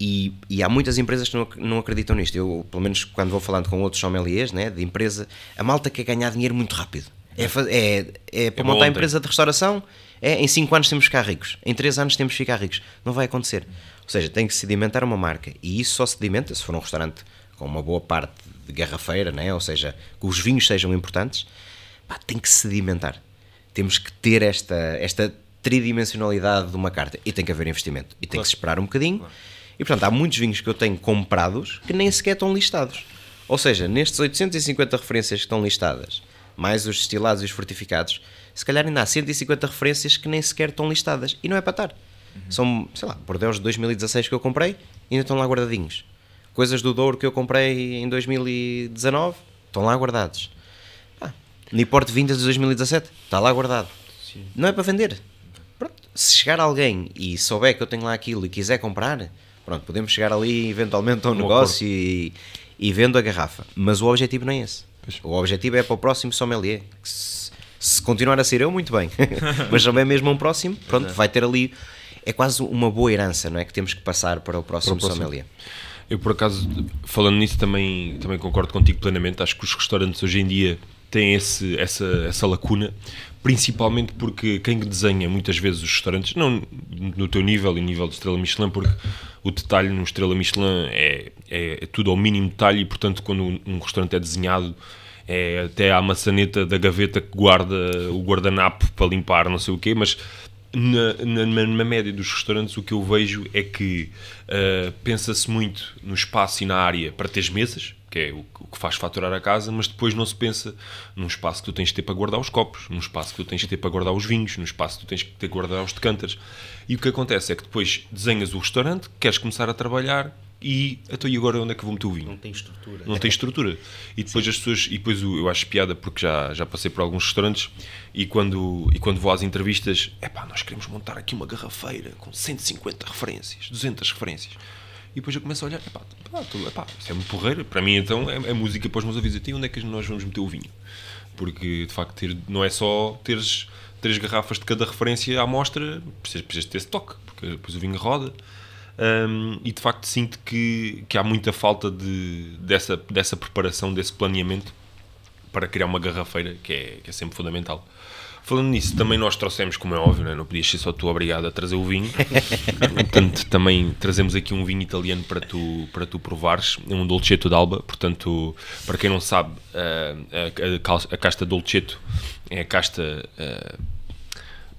e, e, há muitas empresas que não, não acreditam nisto. Eu, pelo menos, quando vou falando com outros sommeliers né, de empresa, a malta quer ganhar dinheiro muito rápido. É, é, é para é montar a empresa de restauração, é, em 5 anos temos que ficar ricos, em 3 anos temos que ficar ricos. Não vai acontecer. Ou seja, tem que sedimentar uma marca. E isso só sedimenta se for um restaurante com uma boa parte de garrafeira, né? ou seja, que os vinhos sejam importantes, pá, tem que sedimentar. Temos que ter esta, esta tridimensionalidade de uma carta. E tem que haver investimento. E tem claro. que se esperar um bocadinho. Claro e portanto, há muitos vinhos que eu tenho comprados que nem sequer estão listados. Ou seja, nestes 850 referências que estão listadas, mais os destilados e os fortificados, se calhar ainda há 150 referências que nem sequer estão listadas. E não é para estar. Uhum. São, sei lá, bordeus de 2016 que eu comprei, ainda estão lá guardadinhos. Coisas do Douro que eu comprei em 2019, estão lá guardados. Ah, Niporte Vindas de 2017, está lá guardado. Sim. Não é para vender. Pronto. Se chegar alguém e souber que eu tenho lá aquilo e quiser comprar, Pronto, podemos chegar ali eventualmente a um, um negócio e, e, vendo a garrafa. Mas o objetivo não é esse. Pois. O objetivo é para o próximo sommelier. Se, se, continuar a ser eu, muito bem. Mas também mesmo um próximo, pronto, vai ter ali. É quase uma boa herança, não é? Que temos que passar para o próximo, para o próximo. sommelier. Eu, por acaso, falando nisso, também, também concordo contigo plenamente. Acho que os restaurantes hoje em dia têm esse, essa, essa lacuna, principalmente porque quem desenha muitas vezes os restaurantes, não no teu nível e nível de estrela Michelin, porque o detalhe no Estrela Michelin é, é, é tudo ao mínimo detalhe e, portanto, quando um, restaurante é desenhado, é até a maçaneta da gaveta que guarda o guardanapo para limpar, não sei o quê, mas na, na, na, média dos restaurantes o que eu vejo é que uh, pensa-se muito no espaço e na área para ter mesas, que é o, que faz faturar a casa, mas depois não se pensa num espaço que tu tens de ter para guardar os copos, num espaço que tu tens de ter para guardar os vinhos, num espaço que tu tens de ter para guardar os decanters. E o que acontece é que depois desenhas o restaurante, queres começar a trabalhar e então e agora onde é que vou meter o vinho? Não tem estrutura. Não tem estrutura. E depois Sim. as pessoas, e depois eu acho piada porque já, já passei por alguns restaurantes e quando, e quando vou às entrevistas, é pá, nós queremos montar aqui uma garrafeira com 150 referências, 200 referências. E depois eu começo a olhar, epá, epá, isso é muito porreiro. Para mim, então, é, é música para os meus ouvidos. E onde é que nós vamos meter o vinho? Porque, de facto, ter, não é só teres três garrafas de cada referência à amostra, precisas, precisas ter esse toque, porque depois o vinho roda. Um, e de facto sinto que, que há muita falta de, dessa, dessa preparação, desse planeamento para criar uma garrafeira que é, que é sempre fundamental. Falando nisso, também nós trouxemos, como é óbvio, né? não podias ser só tu obrigado a trazer o vinho. portanto, também trazemos aqui um vinho italiano para tu, para tu provares. É um Dolcetto d'Alba. Portanto, para quem não sabe, a, a, a casta Dolcetto é a casta uh,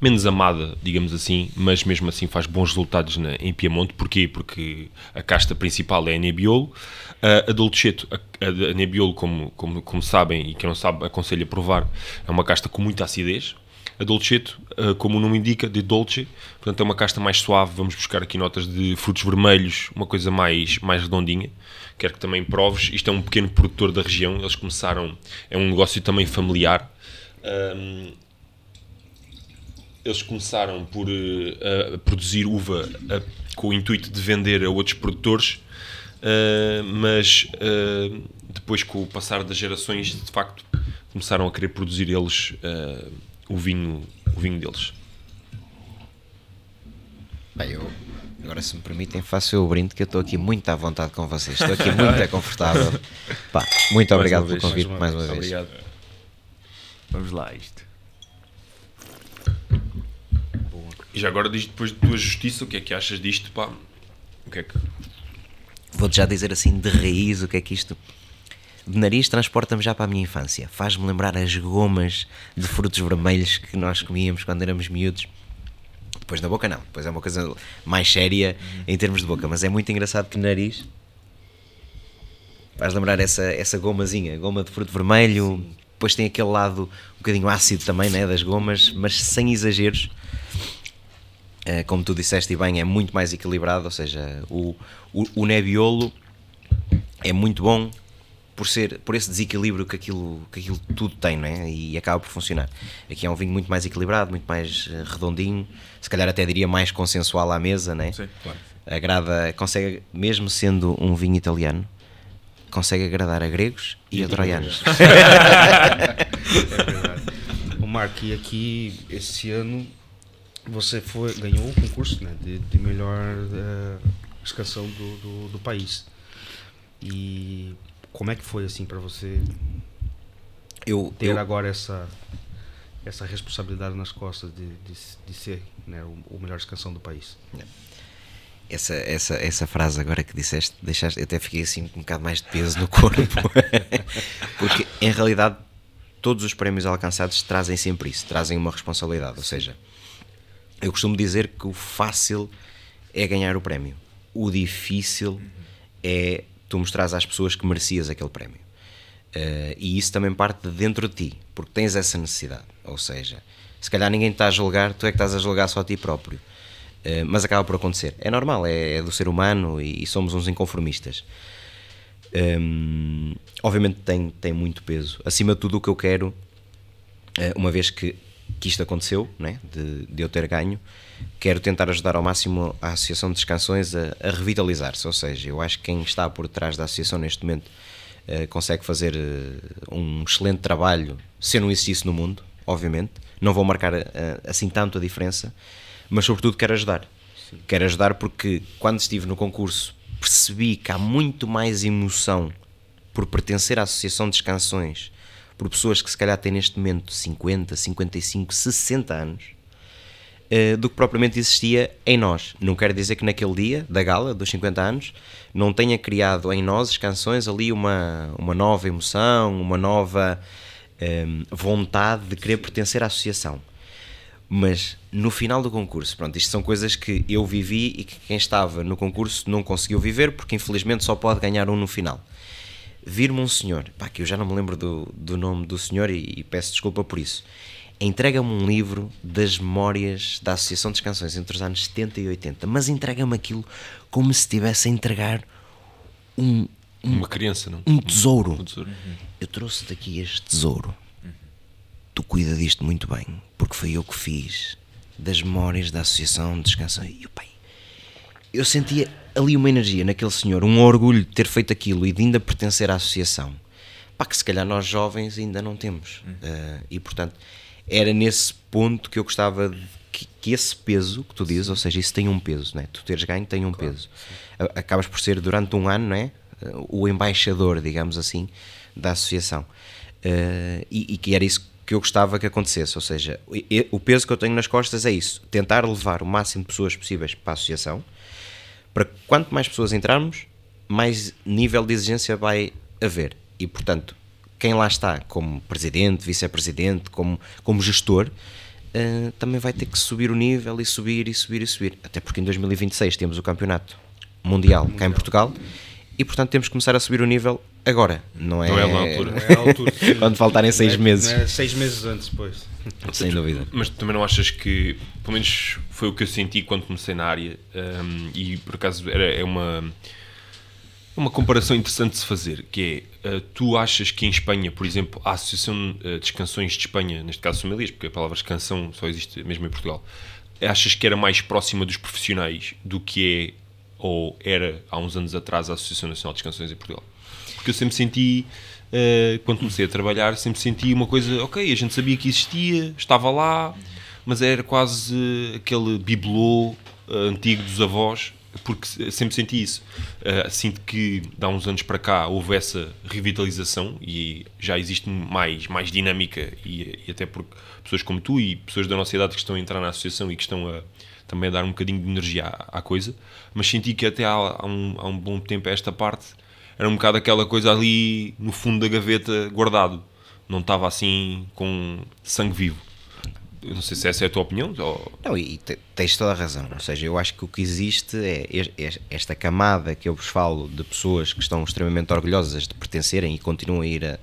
menos amada, digamos assim, mas mesmo assim faz bons resultados na, em Piemonte. Porquê? Porque a casta principal é a Nebbiolo. Uh, a Dolcetto, a, a Nebbiolo, como, como, como sabem, e quem não sabe, aconselho a provar, é uma casta com muita acidez. A Dolcetto, uh, como o nome indica, de Dolce, portanto é uma casta mais suave. Vamos buscar aqui notas de frutos vermelhos, uma coisa mais, mais redondinha. Quero que também proves. Isto é um pequeno produtor da região. Eles começaram, é um negócio também familiar. Um, eles começaram por uh, produzir uva uh, com o intuito de vender a outros produtores, uh, mas depois, com o passar das gerações, de facto, começaram a querer produzir eles o, vinho, o vinho deles. Bem, eu, agora se me permitem, faço eu o brinde que eu estou aqui muito à vontade com vocês, estou aqui muito confortável. Pá, muito obrigado pelo convite mais uma, mais uma vez. Obrigado. Vamos lá, isto. E já agora diz depois de tua justiça, o que é que achas disto, pá? O que é que... Vou-te já dizer assim de raiz o que é que isto... De nariz transporta-me já para a minha infância. Faz-me lembrar as gomas de frutos vermelhos que nós comíamos quando éramos miúdos. Depois na boca não, depois é uma coisa mais séria em termos de boca, mas é muito engraçado que nariz faz lembrar essa, essa gomazinha, goma de fruto vermelho, Sim. depois tem aquele lado um bocadinho ácido também né, das gomas, mas sem exageros. Eh, como tu disseste e bem, é muito mais equilibrado, ou seja, o, o, o Nebbiolo é muito bom por ser por esse desequilíbrio que aquilo, que aquilo tudo tem, não é? E acaba por funcionar. Aqui é um vinho muito mais equilibrado, muito mais eh, redondinho, se calhar até diria mais consensual à mesa, não é? Sim, claro. Agrada, consegue, mesmo sendo um vinho italiano, consegue agradar a gregos e, e a troianos. é verdade. O Marco, e aqui esse ano você foi, ganhou o concurso né, de, de melhor uh, escansão do, do, do, país. E como é que foi assim para você eu, ter eu... agora essa essa responsabilidade nas costas de, de, de ser né, o, o, melhor escansão do país? Essa, essa, essa frase agora que disseste, deixaste, eu até fiquei assim com um bocado mais de peso no corpo. Porque em realidade todos os prémios alcançados trazem sempre isso, trazem uma responsabilidade, ou seja, eu costumo dizer que o fácil é ganhar o prémio. O difícil é tu mostrares às pessoas que merecias aquele prémio. Uh, e isso também parte de dentro de ti, porque tens essa necessidade. Ou seja, se calhar ninguém está a julgar, tu é que estás a julgar só a ti próprio. Uh, mas acaba por acontecer. É normal, é, é do ser humano e, e, somos uns inconformistas. Um, obviamente tem, tem muito peso. Acima de tudo, o que eu quero, uh, uma vez que que isto aconteceu, né, de, de eu ter ganho, quero tentar ajudar ao máximo a Associação de Canções a, a revitalizar-se. Ou seja, eu acho que quem está por trás da associação neste momento uh, consegue fazer uh, um excelente trabalho se não existisse no mundo, obviamente. Não vou marcar uh, assim tanto a diferença, mas sobretudo quero ajudar. Sim. Quero ajudar porque quando estive no concurso percebi que há muito mais emoção por pertencer à Associação de Canções por pessoas que se calhar têm neste momento 50, 55, 60 anos, uh, do que propriamente existia em nós. Não quer dizer que naquele dia da gala dos 50 anos não tenha criado em nós as canções ali uma, uma nova emoção, uma nova um, ehm, vontade de querer pertencer à associação. Mas no final do concurso, pronto, isto são coisas que eu vivi e que quem estava no concurso não conseguiu viver porque infelizmente só pode ganhar um no final vir-me um senhor, pá, que eu já não me lembro do, do nome do senhor e, e peço desculpa por isso, entrega-me um livro das memórias da Associação de Canções entre os anos 70 e 80, mas entrega-me aquilo como se estivesse a entregar um, um, uma criança, não? Um tesouro. Um tesouro. Uhum. Eu trouxe daqui este tesouro. Uhum. Tu cuida disto muito bem, porque foi eu que fiz das memórias da Associação de Canções. E o pai, eu sentia ali uma energia naquele senhor, um orgulho de ter feito aquilo e de ainda pertencer à associação, pá, que se calhar nós jovens ainda não temos. Uh, e portanto, era nesse ponto que eu gostava de que, que esse peso que tu dizes, ou seja, isso tem um peso, né? tu teres ganho tem um peso. A- Acabas por ser durante um ano, não é? O embaixador, digamos assim, da associação. Eh, e, e que era isso que eu gostava que acontecesse, ou seja, o peso que eu tenho nas costas é isso, tentar levar o máximo de pessoas possíveis para a associação, para quanto mais pessoas entrarmos, mais nível de exigência vai haver. E, portanto, quem lá está como presidente, vice-presidente, como, como gestor, eh, também vai ter que subir o nível e subir e subir e subir. Até porque em 2026 temos o campeonato mundial, cá em Portugal e, portanto, temos que começar a subir o nível agora. Não é, Não é na altura. Não é a altura. Quando faltarem seis Não é- meses. não é seis meses antes, depois. Sem dúvida. Mas também não achas que, pelo menos foi o que eu senti quando comecei na área, hum, e por acaso era, é uma, uma comparação interessante de se fazer, que é, uh, tu achas que em Espanha, por exemplo, a Associação uh, das Canções de Espanha, neste caso famílias, porque a palavra canção só existe mesmo em Portugal, achas que era mais próxima dos profissionais do que é ou era há uns anos atrás a Associação Nacional das Canções em Portugal? Porque eu sempre senti, uh, quando comecei a trabalhar, sempre senti uma coisa, ok, a gente sabia que existia, estava lá, mas era quase uh, aquele bibelô uh, antigo dos avós, porque sempre senti isso. Uh, sinto que, há uns anos para cá, houve essa revitalização e já existe mais, mais dinâmica e, e até porque pessoas como tu e pessoas da nossa idade que estão a entrar na associação e que estão a também a dar um bocadinho de energia à, à coisa, mas senti que até há, há, um, há um bom tempo a esta parte era um bocado aquela coisa ali no fundo da gaveta guardado, não estava assim com sangue vivo. Eu não sei se essa é a tua opinião. Ou... Não, e te- tens toda a razão. Ou seja, eu acho que o que existe é es- es- esta camada que eu vos falo de pessoas que estão extremamente orgulhosas de pertencerem e continuam a ir a-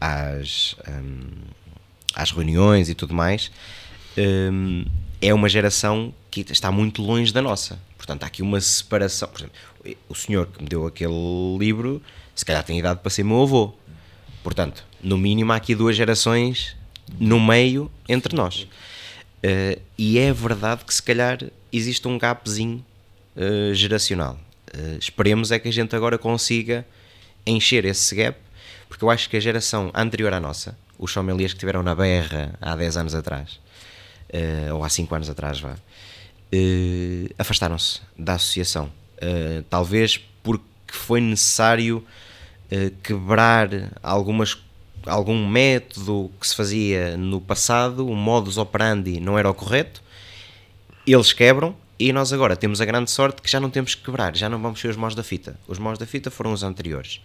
às, hum, às reuniões e tudo mais. hum, é uma geração que está muito longe da nossa. Portanto, há aqui uma separação. Por exemplo, o senhor que me deu aquele livro, se calhar tem idade para ser meu avô. Portanto, no mínimo há aqui duas gerações no meio entre nós. Uh, e é verdade que se calhar existe um gapzinho uh, geracional. Uh, esperemos é que a gente agora consiga encher esse gap, porque eu acho que a geração anterior à nossa, os sommeliers que tiveram na berra há 10 anos atrás, ou há 5 anos atrás, vá, uh, afastaram-se da associação. Uh, talvez porque foi necessário uh, quebrar algumas algum método que se fazia no passado, o modus operandi não era o correto, eles quebram e nós agora temos a grande sorte que já não temos que quebrar, já não vamos ser os maus da fita. Os maus da fita foram os anteriores.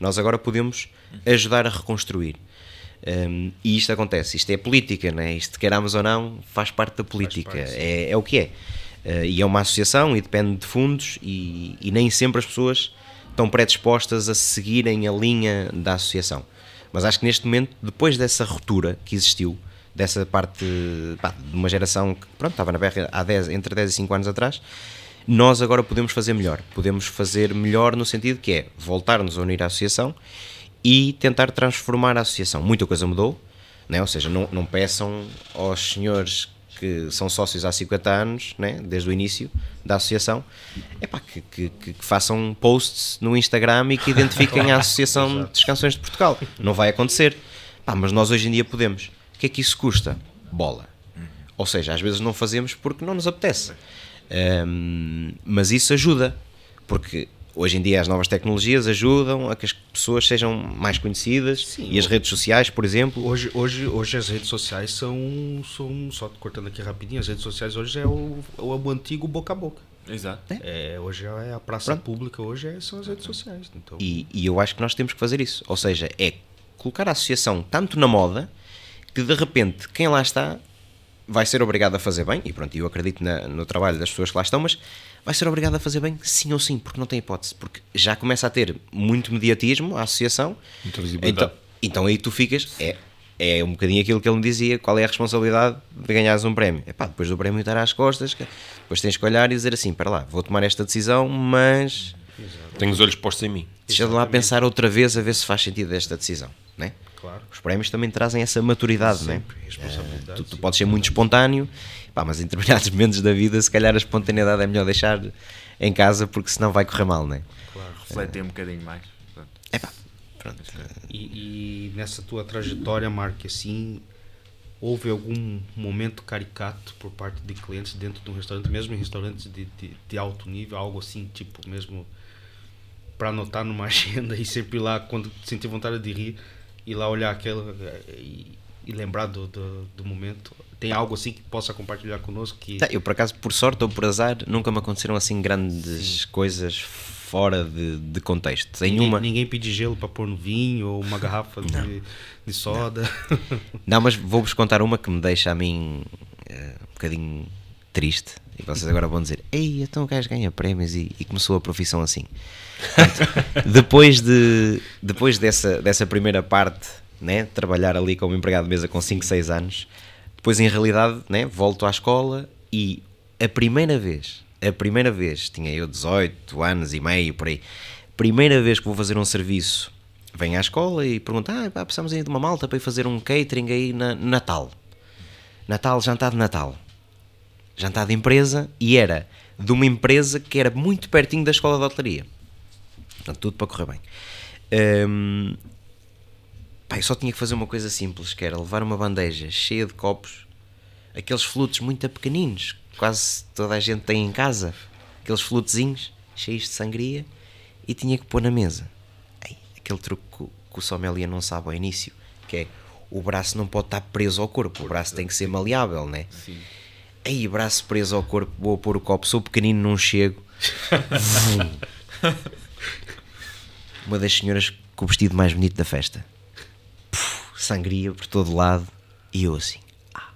Nós agora podemos ajudar a reconstruir. Um, e isto acontece, isto é política, né? isto queiramos ou não, faz parte da política, parte, é, é o que é. Uh, e é uma associação e depende de fundos, e, e nem sempre as pessoas estão predispostas a seguirem a linha da associação. Mas acho que neste momento, depois dessa ruptura que existiu, dessa parte pá, de uma geração que pronto, estava na berra há 10, entre 10 e 5 anos atrás, nós agora podemos fazer melhor. Podemos fazer melhor no sentido que é voltar-nos a unir à associação e tentar transformar a associação. Muita coisa mudou, né? ou seja, não, não peçam aos senhores que são sócios há 50 anos, né? desde o início da associação, epá, que, que, que, que façam posts no Instagram e que identifiquem a Associação das Canções de Portugal. Não vai acontecer. Pá, mas nós hoje em dia podemos. O que é que isso custa? Bola. Ou seja, às vezes não fazemos porque não nos apetece. Um, mas isso ajuda, porque hoje em dia as novas tecnologias ajudam a que as pessoas sejam mais conhecidas Sim. e as redes sociais, por exemplo. Hoje, hoje, hoje as redes sociais são, são. Só cortando aqui rapidinho, as redes sociais hoje é o, o, o antigo boca a boca. Exato. É, hoje é a praça Pronto. pública, hoje é- são as redes sociais. Então, E, e eu acho que nós temos que fazer isso. Ou seja, é colocar a associação tanto na moda que de repente quem lá está vai ser obrigado a fazer bem, e pronto, eu acredito na- no trabalho das pessoas que lá estão, mas vai ser obrigado a fazer bem sim ou sim, porque não tem hipótese, porque já começa a ter muito mediatismo a associação. Então, então aí tu ficas, é, é um bocadinho aquilo que ele me dizia, qual é a responsabilidade de ganhares um prémio. É pá, depois do prémio estar às costas, depois tens que olhar e dizer assim, para lá, vou tomar esta decisão, mas Tenho os olhos postos em mim. deixa de lá pensar outra vez a ver se faz sentido esta decisão, né? claro. Os prémios também trazem essa maturidade, né? Sempre, responsabilidade, Tu, tu podes ser muito espontâneo, pá, mas em determinados momentos da vida, se calhar a espontaneidade é melhor deixar em casa porque senão vai correr mal, né? Refletir um bocadinho mais. É pá, pronto. E, e nessa tua trajetória, Mark, assim, houve algum momento caricato por parte de clientes dentro de um restaurante, mesmo em restaurantes de, de, de alto nível, algo assim, tipo, mesmo para anotar numa agenda e sempre ir lá quando sentir vontade de rir, ir lá olhar aquela e, e lembrar do, do, do, momento. Tem algo assim que possa compartilhar conosco? Que... Tá, eu, por acaso, por sorte ou por azar, nunca me aconteceram assim grandes Sim. coisas fora de, de contexto. Ninguém, uma... ninguém pede gelo para pôr no vinho ou uma garrafa de, de, soda. Não, Não mas vou-vos contar uma que me deixa a mim uh, um bocadinho triste. E vocês agora vão dizer: Ei, então o gajo ganha prémios e, e começou a profissão assim. Portanto, depois de, depois dessa, dessa primeira parte, né, trabalhar ali como empregado de mesa com 5, 6 anos, depois em realidade né, volto à escola e a primeira vez a primeira vez, tinha eu 18 anos e meio por aí, primeira vez que vou fazer um serviço, venho à escola e pergunto: ah, pá, precisamos aí de uma malta para ir fazer um catering aí na Natal. Natal, jantar de Natal. Jantar de empresa e era de uma empresa que era muito pertinho da escola de hotelaria. Portanto, tudo para correr bem. Um, pá, eu só tinha que fazer uma coisa simples, que era levar uma bandeja cheia de copos, aqueles flutos muito pequeninos, quase toda a gente tem em casa, aqueles flutezinhos cheios de sangria, e tinha que pôr na mesa. Ei, aquele truque que o sommelier não sabe ao início, que é o braço não pode estar preso ao corpo, o braço tem que ser maleável, né? Sim. Aí, braço preso ao corpo, vou pôr o copo, sou pequenino, não chego. Uma das senhoras com o vestido mais bonito da festa. Sangria por todo lado. E eu assim. Ah.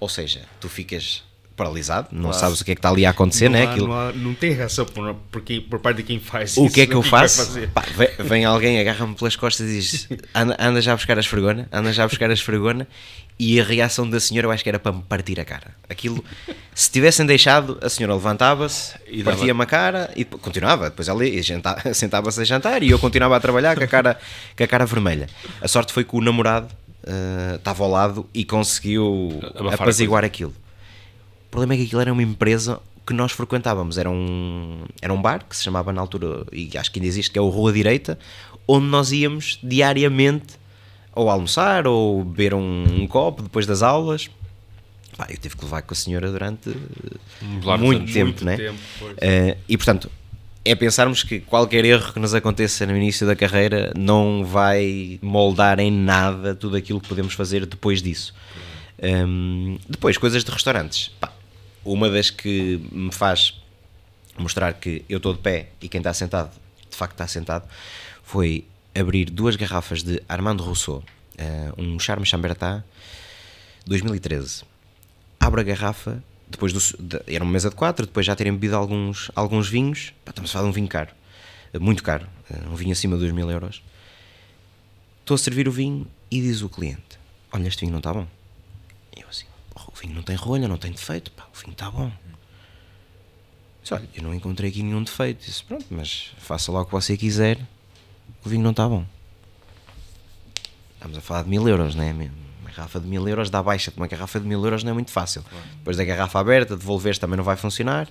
Ou seja, tu ficas paralisado, não claro. sabes o que é que está ali a acontecer, não né? Há, Aquilo... não, há, não tem reação por, porque, por parte de quem faz o isso. O que é que eu que faço? Pá, vem, vem, alguém, agarra-me pelas costas e diz: anda, anda já a buscar a esfregona, anda já a buscar a esfregona. E a reação da senhora eu acho que era para me partir a cara. Aquilo, se tivessem deixado, a senhora levantava-se, partia-me a cara e continuava. Depois ela sentava-se a jantar e eu continuava a trabalhar com a cara, com a cara vermelha. A sorte foi que o namorado uh, estava ao lado e conseguiu apaziguar aquilo problema é que aquilo era uma empresa que nós frequentávamos. Era um, era um bar que se chamava na altura, e acho que ainda existe, que é o Rua Direita, onde nós íamos diariamente ou almoçar ou beber um, um copo depois das aulas. Pá, eu tive que levar com a senhora durante muito tempo, muito né? Tempo, uh, e portanto, é pensarmos que qualquer erro que nos aconteça no início da carreira não vai moldar em nada tudo aquilo que podemos fazer depois disso. Um, depois, coisas de restaurantes. Pá, uma das que me faz mostrar que eu estou de pé e quem está sentado, de facto está sentado, foi abrir duas garrafas de Armando Rousseau, uh, um Charme Chambertin 2013. Abro a garrafa, depois do, de, era uma mesa de quatro, depois já terem bebido alguns, alguns vinhos, pá, estamos a falar de um vinho caro, uh, muito caro, uh, um vinho acima de 2 mil euros. Estou a servir o vinho e diz o cliente: Olha, este vinho não está bom o vinho não tem rolha, não tem defeito, pá, o vinho está bom. Disse, olha, eu não encontrei aqui nenhum defeito. Disse, pronto, mas faça lá o que você quiser, o vinho não está bom. Estamos a falar de mil euros, não é? Uma garrafa de mil euros dá baixa uma garrafa de mil euros não é muito fácil. Claro. Depois da garrafa aberta, devolveres também não vai funcionar.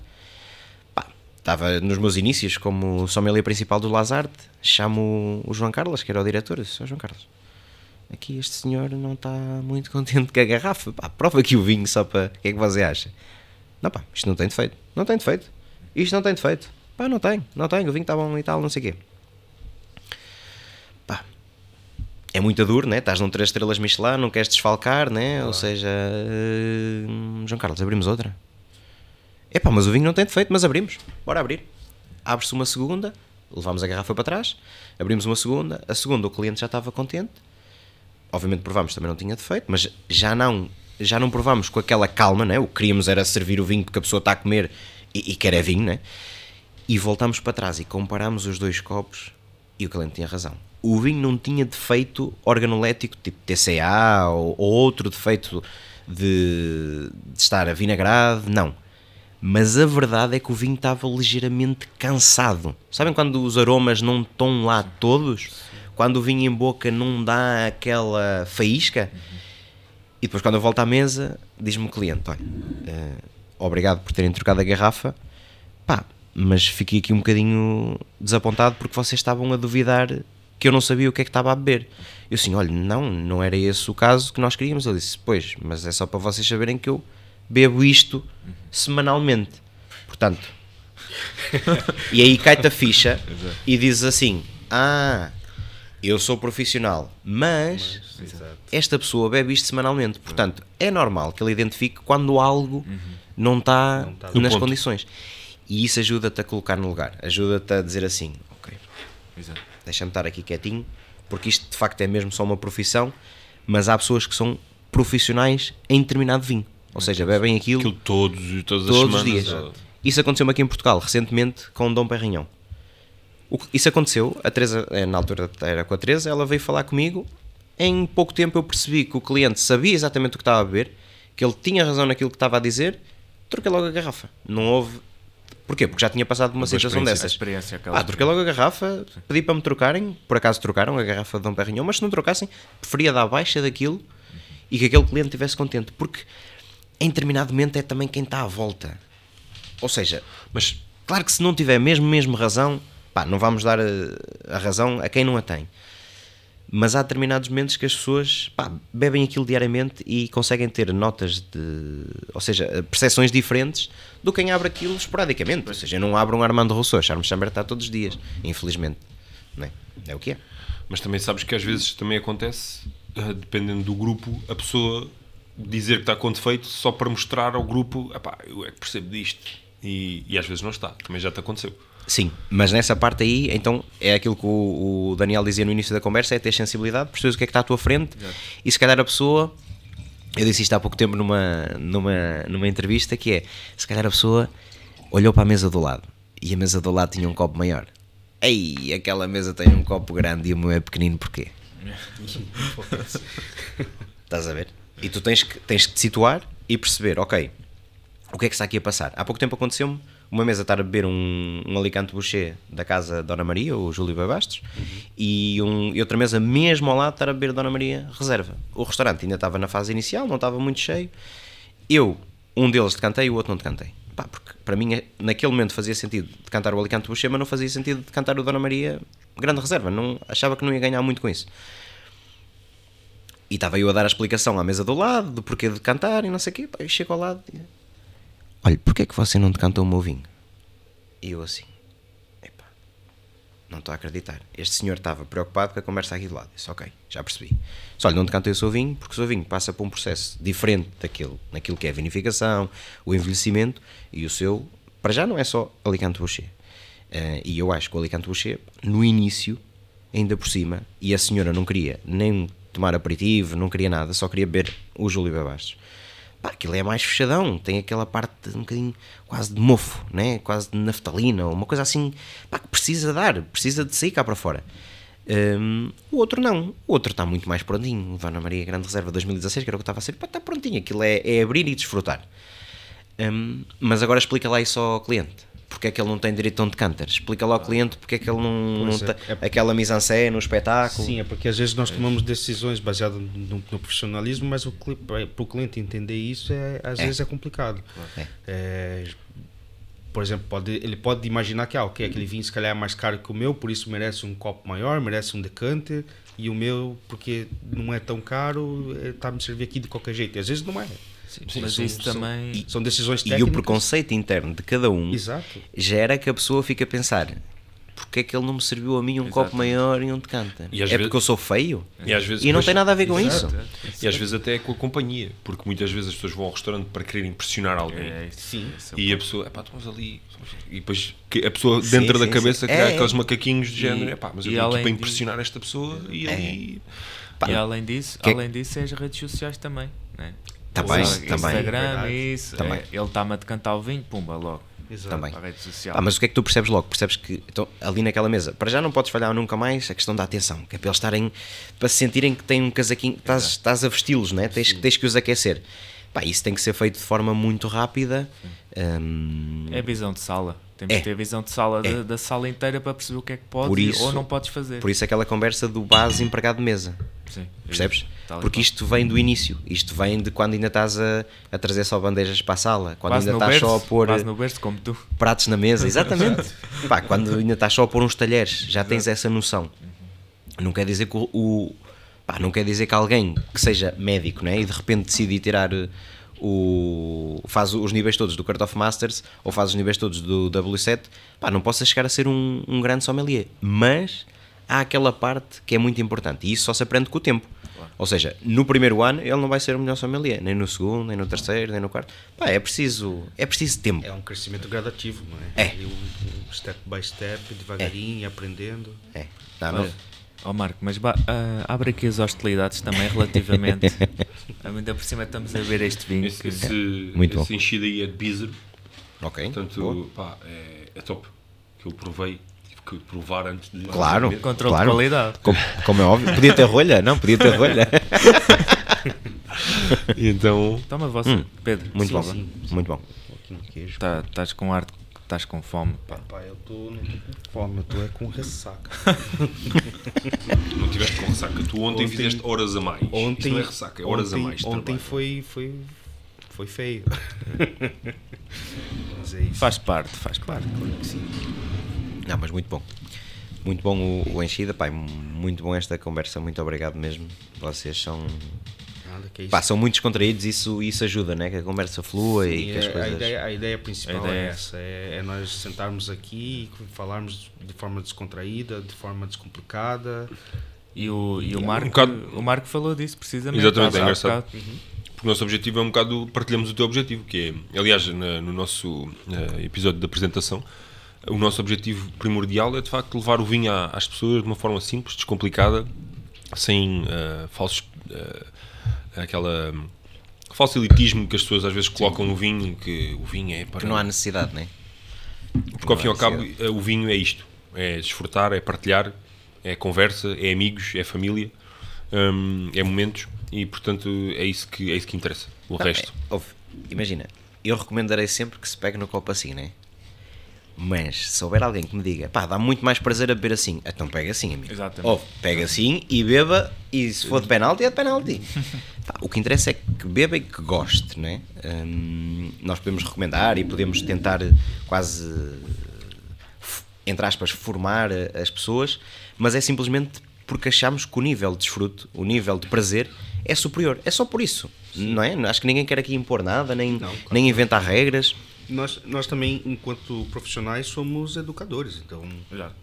Pá, estava nos meus inícios como sommelier principal do Lazarte, chamo o João Carlos, que era o diretor, disse, oh, João Carlos, aqui este senhor não está muito contente com a garrafa. Pá, prova aqui o vinho só para. O que é que você acha? Não, pá, isto não tem defeito. Não tem defeito. Isto não tem defeito. Pá, não tem, não tem. O vinho está bom e tal, não sei o quê. Pá, é muito duro, né? Estás num 3 estrelas Michelin, não queres desfalcar, né? Ou seja, uh, João Carlos, abrimos outra. É pá, mas o vinho não tem defeito, mas abrimos. Bora abrir. Abre-se uma segunda, levámos a garrafa para trás, abrimos uma segunda. A segunda, o cliente já estava contente obviamente provámos também não tinha defeito, mas já não já não provámos com aquela calma, né? o que queríamos era servir o vinho porque a pessoa está a comer e, e quer é vinho, né? e voltámos para trás e comparámos os dois copos e o cliente tinha razão. O vinho não tinha defeito organolético tipo TCA ou, ou outro defeito de, de estar avinagrado, não. Mas a verdade é que o vinho estava ligeiramente cansado. Sabem quando os aromas não estão lá todos? quando o vinho em boca não dá aquela faísca. E depois, quando eu volto à mesa, diz-me o cliente: Olha, uh, obrigado por terem trocado a garrafa, pá, mas fiquei aqui um bocadinho desapontado porque vocês estavam a duvidar que eu não sabia o que é que estava a beber. Eu assim, olha, não, não era esse o caso que nós queríamos. Ele disse, pois, mas é só para vocês saberem que eu bebo isto semanalmente. Portanto, e aí cai-te a ficha e dizes assim: Ah, eu sou profissional, mas esta pessoa bebe isto semanalmente. Portanto, é normal que ele identifique quando algo não está Não está nas no ponto. condições. E isso ajuda-te a colocar no lugar, ajuda-te a dizer assim: Ok, deixa-me estar aqui quietinho, porque isto de facto é mesmo só uma profissão, mas há pessoas que são profissionais em determinado vinho. Ou seja, bebem aquilo Aquilo todos, todas as todos os semanas. dias. ou- Isso aconteceu-me aqui em Portugal, recentemente, com Dom Perrinhão. O Isso aconteceu, a Teresa, eh, na altura era com a Teresa, ela veio falar comigo. Em pouco tempo eu percebi que o cliente sabia exatamente o que estava a beber, que ele tinha razão naquilo que estava a dizer, troquei logo a garrafa. Não houve. Porquê? Porque já tinha passado uma boa situação dessas. Ah, troquei logo a garrafa, pedi para me trocarem, por acaso trocaram a garrafa de Dom Perrinhão, mas se não trocassem, preferia dar baixa daquilo e que aquele cliente estivesse contente, porque em determinado momento é também quem está à volta. Ou seja, Mas claro que se não tiver mesmo, mesmo razão, pá, não vamos dar a, a razão a quem não a tem. Mas há determinados momentos que as pessoas pá, bebem aquilo diariamente e conseguem ter notas de. Ou seja, percepções diferentes do que quem abre aquilo esporadicamente. Ou seja, eu não abro um Armando Rousseau, Charles Chamber está todos os dias, infelizmente. Não é? é o que é. Mas também sabes que às vezes também acontece, eh, dependendo do grupo, a pessoa dizer que está com defeito só para mostrar ao grupo, "Epá, eu é que percebo disto. E, e às vezes não está, também já te aconteceu. Sim, mas nessa parte aí, então é aquilo que o, o Daniel dizia no início da conversa: é ter sensibilidade, percebes o que é que está à tua frente e se calhar a pessoa. Eu disse isto há pouco tempo numa, numa, numa entrevista: que é se calhar a pessoa olhou para a mesa do lado e a mesa do lado tinha um copo maior. Ei, aquela mesa tem um copo grande e o meu é pequenino, porquê? Estás a ver? E tu tens que, tens que te situar e perceber, ok, o que é que está aqui a passar? Há pouco tempo aconteceu-me uma mesa estar a beber um, um Alicante Boucher da casa Dona Maria, o Júlio Babastos, e, um, e outra mesa mesmo ao lado estar a beber Dona Maria Reserva. O restaurante ainda estava na fase inicial, não estava muito cheio. Eu, um deles decantei o outro não decantei. Pá, porque para mim, naquele momento fazia sentido de cantar o Alicante Boucher, mas não fazia sentido de cantar o Dona Maria Grande Reserva. Não, achava que não ia ganhar muito com isso. E estava eu a dar a explicação à mesa do lado, do porquê de cantar e não sei o quê. Pá, eu chego ao lado e... Olha, porquê é que você não decantou o meu vinho? E eu assim... Epá, não estou a acreditar. Este senhor estava preocupado com a conversa aqui do lado. Disse, ok, já percebi. Só olha, não decantei o seu vinho porque o seu vinho passa por um processo diferente daquilo, naquilo que é a vinificação, o envelhecimento, e o seu, para já não é só Alicante Boucher. Eh, e eu acho que o Alicante Boucher, no início, ainda por cima, e a senhora não queria nem tomar aperitivo, não queria nada, só queria beber o Júlio Babastos. Pá, aquilo é mais fechadão, tem aquela parte um bocadinho quase de mofo, né? quase de naftalina, uma coisa assim, pá, que precisa dar, precisa de sair cá para fora. Hum, o outro não, o outro está muito mais prontinho. O Dona Maria Grande Reserva 2016, que era o que estava a ser, pá, está prontinho, aquilo é, é abrir e desfrutar. Hum, mas agora explica lá isso ao cliente. Porque é que ele não tem direito a um decanter? Explica lá ao cliente porque é que ele não, não é, tem é- aquela mise-en-scène no espetáculo. Sim, é porque às vezes nós tomamos decisões baseadas no, no profissionalismo, mas para o cliente entender isso é, às vezes é complicado. É. É, por exemplo, pode, ele pode imaginar que ah, ok, aquele vinho se calhar é mais caro que o meu, por isso merece um copo maior, merece um decanter, e o meu, porque não é tão caro, está a me servir aqui de qualquer jeito. E às vezes não é. Mas são- isso são- também. São decisões E técnicas. o preconceito interno de cada um Exato. gera que a pessoa fica a pensar porque é que ele não me serviu a mim um copo Exatamente. maior e um decanter? E É vezes- porque eu sou feio? E às vezes E não tem nada a ver com Exato. isso. E às vezes até é com a companhia, porque muitas vezes as pessoas vão ao restaurante para querer impressionar alguém. É, Sim. é E a pessoa, epá, estamos ali. E depois a pessoa Sim, dentro da sim, cabeça sim. É, é. aqueles macaquinhos de género, E- epá, mas eu e além para disso- impressionar esta pessoa e É. ali. Pá, E além disso, que- além disso, é as redes sociais também. Né? Também, Instagram, também. Instagram, É isso. Também. é, ele está-me a decantar o vinho, pumba, logo. Exato. Também. Rede social. Ah, mas o que é que tu percebes logo? Percebes que então, ali naquela mesa, para já não podes falhar nunca mais a questão da atenção, que é para eles estarem, para se sentirem que têm um casaquinho, estás, estás a vesti-los, né? tens, que- tens que os aquecer. Pá, isso tem que ser feito de forma muito rápida. hum, É visão de sala. Temos É. que ter visão de sala É. da, da sala inteira para perceber o que é que podes isso- ou não podes fazer. por isso aquela conversa do base empregado de mesa. Sim, Percebes? Tal Porque isto vem do início. Isto vem de quando ainda estás a, a trazer só bandejas para a sala. Quando Quase ainda estás berço, só a pôr no berço pratos na mesa. Exatamente. Pá, quando ainda estás só a pôr uns talheres, já tens essa noção. Não quer dizer que o, o- pá, não quer dizer que alguém que seja médico, né, e de repente decide tirar eh, o faz os níveis todos do Court of Masters ou faz os níveis todos do W7, pá, não possa chegar a ser um, um grande sommelier, mas há aquela parte que é muito importante e isso só se aprende com o tempo. Ou seja, no primeiro ano ele não vai ser o melhor sommelier, nem no segundo, nem no terceiro, nem no quarto. Pá, é preciso, é preciso tempo. É um crescimento gradativo, não é? É. Um- um step by step, devagarinho, aprendendo. É. Não- Olha, ó Marco, mas ba- ah, abre aqui as hostilidades também relativamente. Ainda por cima estamos a ver este vinho. Esse, que- esse, Muito esse enchido aí é de Bizer, Ok. portanto, pá, é, é top. Que eu provei, que provar antes de. Claro. Controle claro. de qualidade. Como, como é óbvio. Podia ter rolha? Não, podia ter rolha. Então, Toma você, Pedro. Muito bom. sim, Muito bom. Um pouquinho de queijo. Tá- Estás com ar, estás com fome. Pá. Pá, eu tô, não tô com fome, eu tô é com ressaca. não tiveste com ressaca. Tu ontem, Ontem- fizeste horas a mais. Ontem, Isso não é ressaca, é horas ontem, a mais. de Ontem trabalho. foi, foi, foi feio. Mas é isso. Faz parte, faz parte. Claro que sim. Não, mas muito bom. Muito bom o, o enchida, pai. Muito bom esta conversa. Muito obrigado mesmo. Vocês são, Nada que é pá, são muito descontraídos. Isso, isso ajuda, né? Que a conversa flua e Sim, que as é- a, coisas. ideia, a ideia principal A ideia é é essa: é, é nós sentarmos aqui e falarmos de forma descontraída, de forma descomplicada. E o, e o, Marco, Um bocado- o Marco falou disso precisamente. Exatamente, é engraçado. bocado. Porque o nosso objetivo é um bocado partilhamos o teu objetivo, que é, aliás, na- no nosso eh, episódio da apresentação, o nosso objetivo primordial é de facto levar o vinho às pessoas de uma forma simples, descomplicada, sem eh, falsos. eh, aquela. falso elitismo que as pessoas às vezes colocam no vinho, que o vinho é para. Que não há necessidade, né? Porque ao fim e ao não cabo eh, o vinho é isto: é desfrutar, é partilhar, é conversa, é amigos, é família, hum, é momentos e portanto é isso que, é isso que interessa. O Não, resto. é, imagina, eu recomendarei sempre que se pegue no copo assim, né? Mas se houver alguém que me diga, pá, dá muito mais prazer a beber assim, então pega assim, amigo. Exatamente. Ouve, pega assim e beba, e se for de penalti, é de penalti. Pá, o que interessa é que beba e que goste, né? Hum, nós podemos recomendar e podemos tentar quase, entre aspas, formar as pessoas, mas é simplesmente porque achamos que o nível de desfruto, o nível de prazer é superior. É só por isso, não é? Acho que ninguém quer aqui impor nada, nem, claro. nem inventar regras. Nós, nós também, enquanto profissionais, somos educadores. Então, Exato.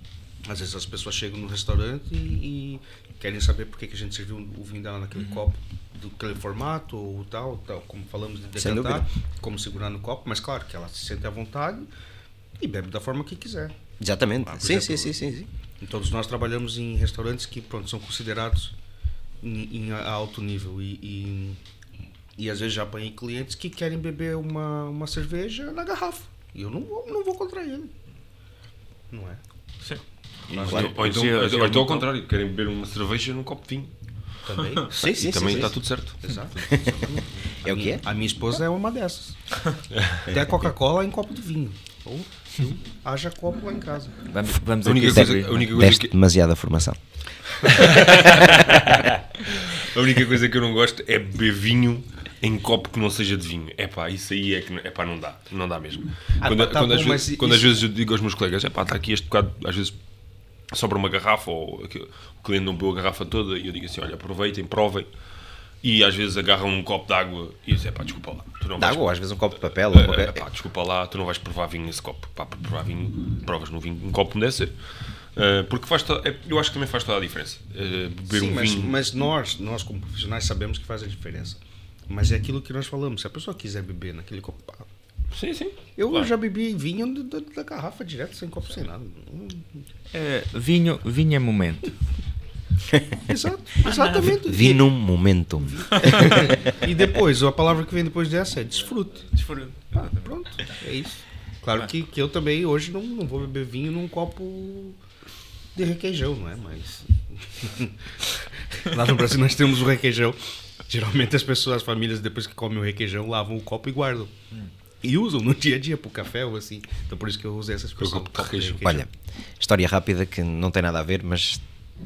às vezes as pessoas chegam no restaurante e, e querem saber por que, que a gente serviu o vinho dela naquele copo, daquele formato ou tal, tal, como falamos de decantar, como segurar no copo. Mas claro que ela se sente à vontade e bebe da forma que quiser. Exatamente. Ah, sim, exemplo, sim, sim, sim, sim. Todos nós trabalhamos em restaurantes que pronto, são considerados em, em alto nível e, e, e às vezes já apanhei clientes que querem beber uma, uma cerveja na garrafa. E eu não vou, não vou contra ele. Não é? Sim. Ou então, ou então, ou gelo então ao contrário, querem beber uma cerveja num copo de vinho. Também. Sim, sim, e também sim, está sim. tudo certo. Exato. É o que é? A minha esposa é uma dessas. Até a Coca-Cola em copo de vinho. Ou haja copo lá em casa. Vamos, vamos A única coisa, sobre- a única coisa Deste que, demasiada formação. a única coisa que eu não gosto é beber vinho em copo que não seja de vinho. É pá, isso aí é que é pá, não dá, não dá mesmo. Ah, quando tá quando, às, bom, vezes, mas quando às isso- vezes eu digo aos meus colegas, é pá, está aqui este bocado, às vezes sobra uma garrafa ou o cliente não bebeu a garrafa toda e eu digo assim, olha, aproveitem, provem. E às vezes agarram um copo de água e dizem, é pá, desculpa lá. Tu não vais- água, ou às vezes um copo de papel. ou Eh, qualquer- eh, pá, desculpa lá, tu não vais provar vinho nesse copo. Pá, para provar vinho, provas no vinho, um copo não deve ser. Eh, porque faz to- é- eu acho que também faz toda a diferença. Beber Sim, um mas, vinho. mas nós, nós como profissionais sabemos que faz a diferença. Mas é aquilo que nós falamos. Se a pessoa quiser beber naquele copo... Sim, sim. Eu Claro. já bebi vinho da, da- da garrafa direto, sem copo, sem nada. É, vinho, vinho é momento. Exato, exatamente. Vi num momentum. E depois, a palavra que vem depois dessa é desfrute. Ah, pronto, é isso. Claro que, que eu também hoje não, não vou beber vinho num copo de requeijão, não é? Mas. Lá no Brasil nós temos o requeijão. Geralmente as pessoas, as famílias, depois que comem o requeijão, lavam o copo e guardam. E usam no dia a dia pro café ou assim. Então por isso que eu usei essa expressão. copo de requeijão. Olha, história rápida que não tem nada a ver, mas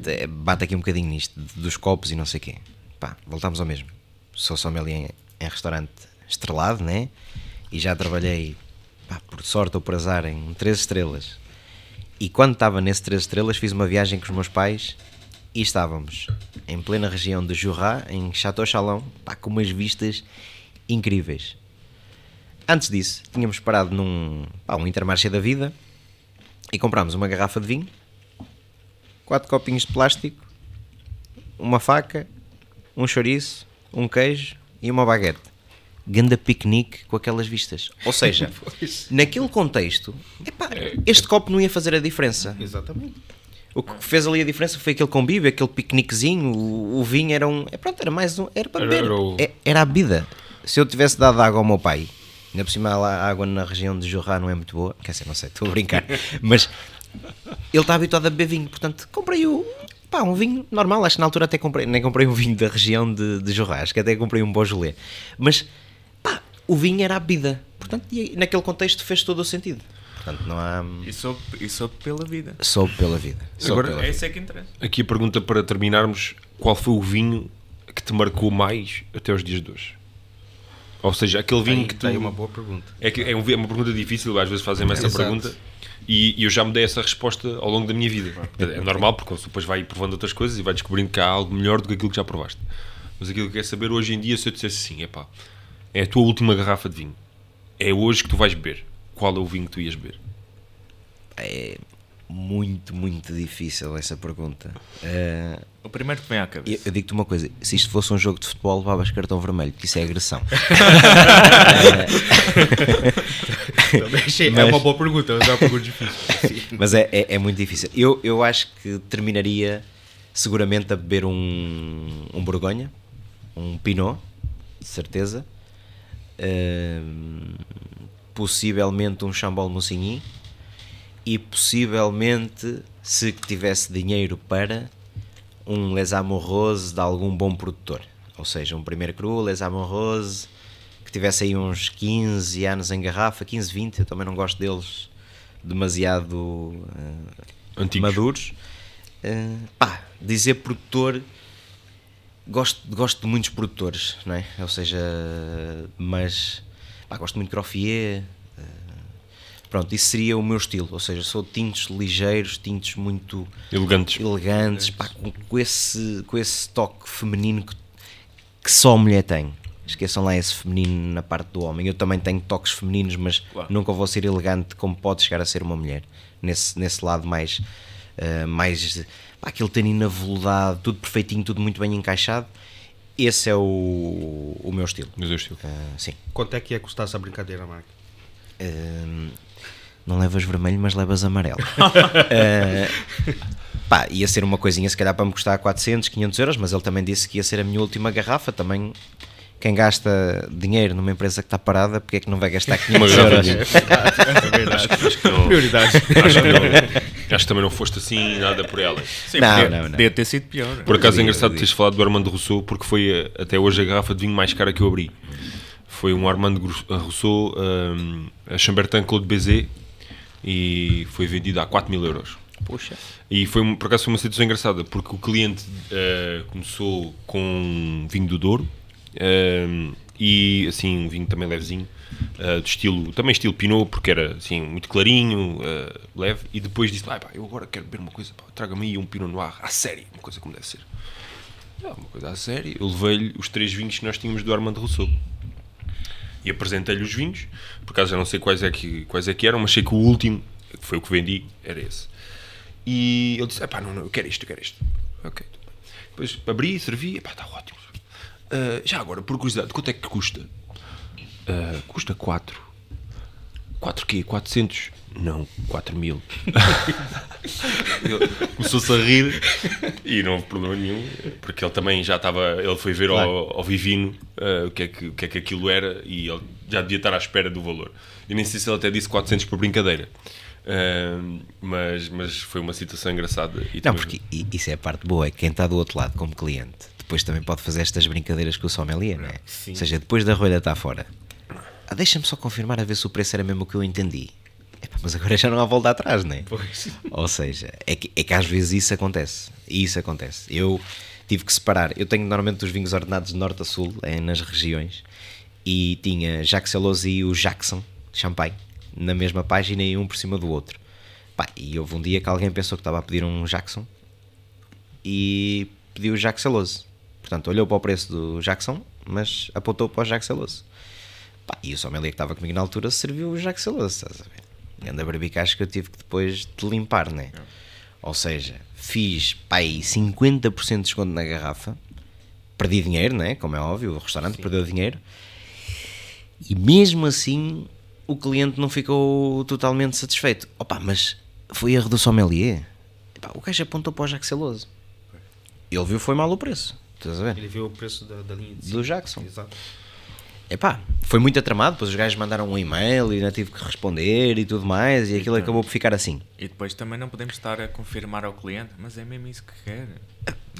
eh, bate aqui um bocadinho nisto, dos copos e não sei o quê. Pá, voltamos ao mesmo. Sou sommelier em, em restaurante estrelado, né? E já trabalhei, pá, por sorte ou por azar, em três estrelas. E quando estava nesse três estrelas, fiz uma viagem com os meus pais E estávamos em plena região de Jurá, em Chateau Chalon, pá, com umas vistas incríveis. Antes disso, tínhamos parado num pá, um intermarché da vida e comprámos uma garrafa de vinho, quatro copinhos de plástico, uma faca, um chouriço, um queijo e uma baguete. Ganda piquenique com aquelas vistas. Ou seja, naquele contexto, epá, este copo não ia fazer a diferença. Exatamente. O que fez ali a diferença foi aquele convívio, aquele piqueniquezinho, o, o vinho era um. É pronto, era mais um. Era para beber. era o- É- Era a bebida. Se eu tivesse dado água ao meu pai, ainda por cima lá a água na região de Jorrá não é muito boa, quer dizer, não sei, estou a brincar, mas ele está habituado a beber vinho, portanto comprei o. Pá, um vinho normal, acho que na altura até comprei, nem comprei um vinho da região de, de Jorrá, acho que até comprei um Beaujolais, mas pá, o vinho era a bebida, portanto, naquele contexto fez todo o sentido. Portanto, não há. E soube, e soube pela vida. Soube pela vida. Soube Agora- pela É vida. isso é que interessa. Aqui a pergunta para terminarmos: qual foi o vinho que te marcou mais até os dias de hoje? Ou seja, aquele vinho Tem, que tu. tem uma boa pergunta. É, que é um- é uma pergunta difícil, às vezes fazem-me essa Exato. pergunta e, e eu já me dei essa resposta ao longo da minha vida. É normal, porque depois vai provando outras coisas e vai descobrindo que há algo melhor do que aquilo que já provaste. Mas aquilo que quer saber hoje em dia, se eu dissesse assim, epá, é a tua última garrafa de vinho, é hoje que tu vais beber, qual é o vinho que tu ias beber? É muito, muito difícil essa pergunta. Eh, O primeiro que vem à eu, cabeça. eu digo-te uma coisa: se isto fosse um jogo de futebol, levavas cartão vermelho, que isso é agressão. Achei- É uma boa pergunta, mas é uma pergunta difícil. Mas é, é, é muito difícil. Eu, eu acho que terminaria seguramente a beber um, um Borgonha, um Pinot, de certeza. Ehm, possivelmente um Chambol Moussigny. E possivelmente, se tivesse dinheiro para, um Les Amoureuses de algum bom produtor. Ou seja, um primeiro cru, Les Amoureuses, que tivesse aí uns 15 anos em garrafa, 15, 20, eu também não gosto deles demasiado Antigos. maduros. Eh, pá, dizer produtor, gosto, gosto de muitos produtores, não é? Ou seja, mas pá, gosto muito de Crofier. eh, pronto, isso seria o meu estilo. Ou seja, sou de tintos ligeiros, tintos muito Elegantes. elegantes, pá, com, com esse, com esse toque feminino que, que só a mulher tem. Esqueçam lá esse feminino na parte do homem. Eu também tenho toques femininos, mas Claro. nunca vou ser elegante como pode chegar a ser uma mulher. Nesse, nesse lado mais, eh, mais pá, aquele tanino aveludado, tudo perfeitinho, tudo muito bem encaixado. Esse é o, o meu estilo. Mas eu estilo. Ah, sim. Quanto é que ia custar essa brincadeira, Marco? Hum, não levas vermelho, mas levas amarelo. Uh, pá, ia ser uma coisinha, se calhar para me custar 400, 500 euros, mas ele também disse que ia ser a minha última garrafa. Também, quem gasta dinheiro numa empresa que está parada, porque é que não vai gastar 500 garrafa euros? de Acho que, não, Prioridade. acho, que não- acho que também não foste assim nada por ela. Sim, Não, não, não. podia ter sido pior. Por acaso é engraçado teres falado do Armando Rousseau, porque foi eh, até hoje a garrafa de vinho mais cara que eu abri. Foi um Armando Gru- Rousseau, hum, a Chambertin Claude Bézet, e foi vendido a 4 mil euros. Puxa. E foi, um- por acaso foi uma situação engraçada, porque o cliente eh, começou com um vinho do Douro, ehm, e assim, um vinho também levezinho, eh, de estilo, também estilo Pinot, porque era assim, muito clarinho, eh, leve, e depois disse, ah, pá, eu agora quero beber uma coisa, traga-me aí um Pinot Noir, à série, uma coisa como deve ser. Ah, uma coisa à série, eu levei-lhe os três vinhos que nós tínhamos do Armando Rousseau. E apresentei-lhe os vinhos, por acaso já não sei quais é, que, quais é que eram, mas sei que o último, que foi o que vendi, era esse. E ele disse: pá, não, não, eu quero isto, eu quero isto. Ok. Depois abri, servi, pá, está ótimo. Ah, já agora, por curiosidade, quanto é que custa? Ah, custa 4. 4 quê? 400? Não, 4 mil. Começou-se a rir e não houve problema nenhum, porque ele também já estava. Ele foi ver ao, ao Vivino ah, o, que é que, o que é que aquilo era e ele já devia estar à espera do valor. Eu nem sei se ele até disse 400 por brincadeira. Ah, mas, mas foi uma situação engraçada. E Não, porque i- isso é a parte boa, é que quem está do outro lado como cliente, depois também pode fazer estas brincadeiras com o sommelier, não é? Ou seja, depois da rolha estar fora, ah, deixa-me só confirmar a ver se o preço era mesmo o que eu entendi. Epá, mas agora já não há volta atrás, não é? Ou seja, é que, é que às vezes isso acontece. E isso acontece. Eu tive que separar. Eu tenho normalmente os vinhos ordenados de norte a sul, é, nas regiões, e tinha Jacques Celosi e o Jackson Champagne na mesma página e um por cima do outro. Pá, e houve um dia que alguém pensou que estava a pedir um Jackson e pediu o Jacques Celoso. Portanto, olhou para o preço do Jackson, mas apontou para o Jacques Celoso. E o sommelier que estava comigo na altura serviu o Jacques Celoso, estás a ver? Grande barbicagem que eu tive que depois de limpar, né? Ou seja, fiz, pá, aí 50% de desconto na garrafa, perdi dinheiro, né? Como é óbvio, o restaurante perdeu dinheiro, e mesmo assim o cliente não ficou totalmente satisfeito. Opa, mas foi erro do sommelier. Epá, o gajo apontou para o Jacques Celoso. Ele viu foi mal o preço. Estás a ver? Ele viu o preço da, da linha de Do cima. Jackson. Exato. Epá, foi muito atramado, depois os gajos mandaram um e-mail e ainda tive que responder e tudo mais, e aquilo acabou por ficar assim. E depois também não podemos estar a confirmar ao cliente, mas é mesmo isso que quer.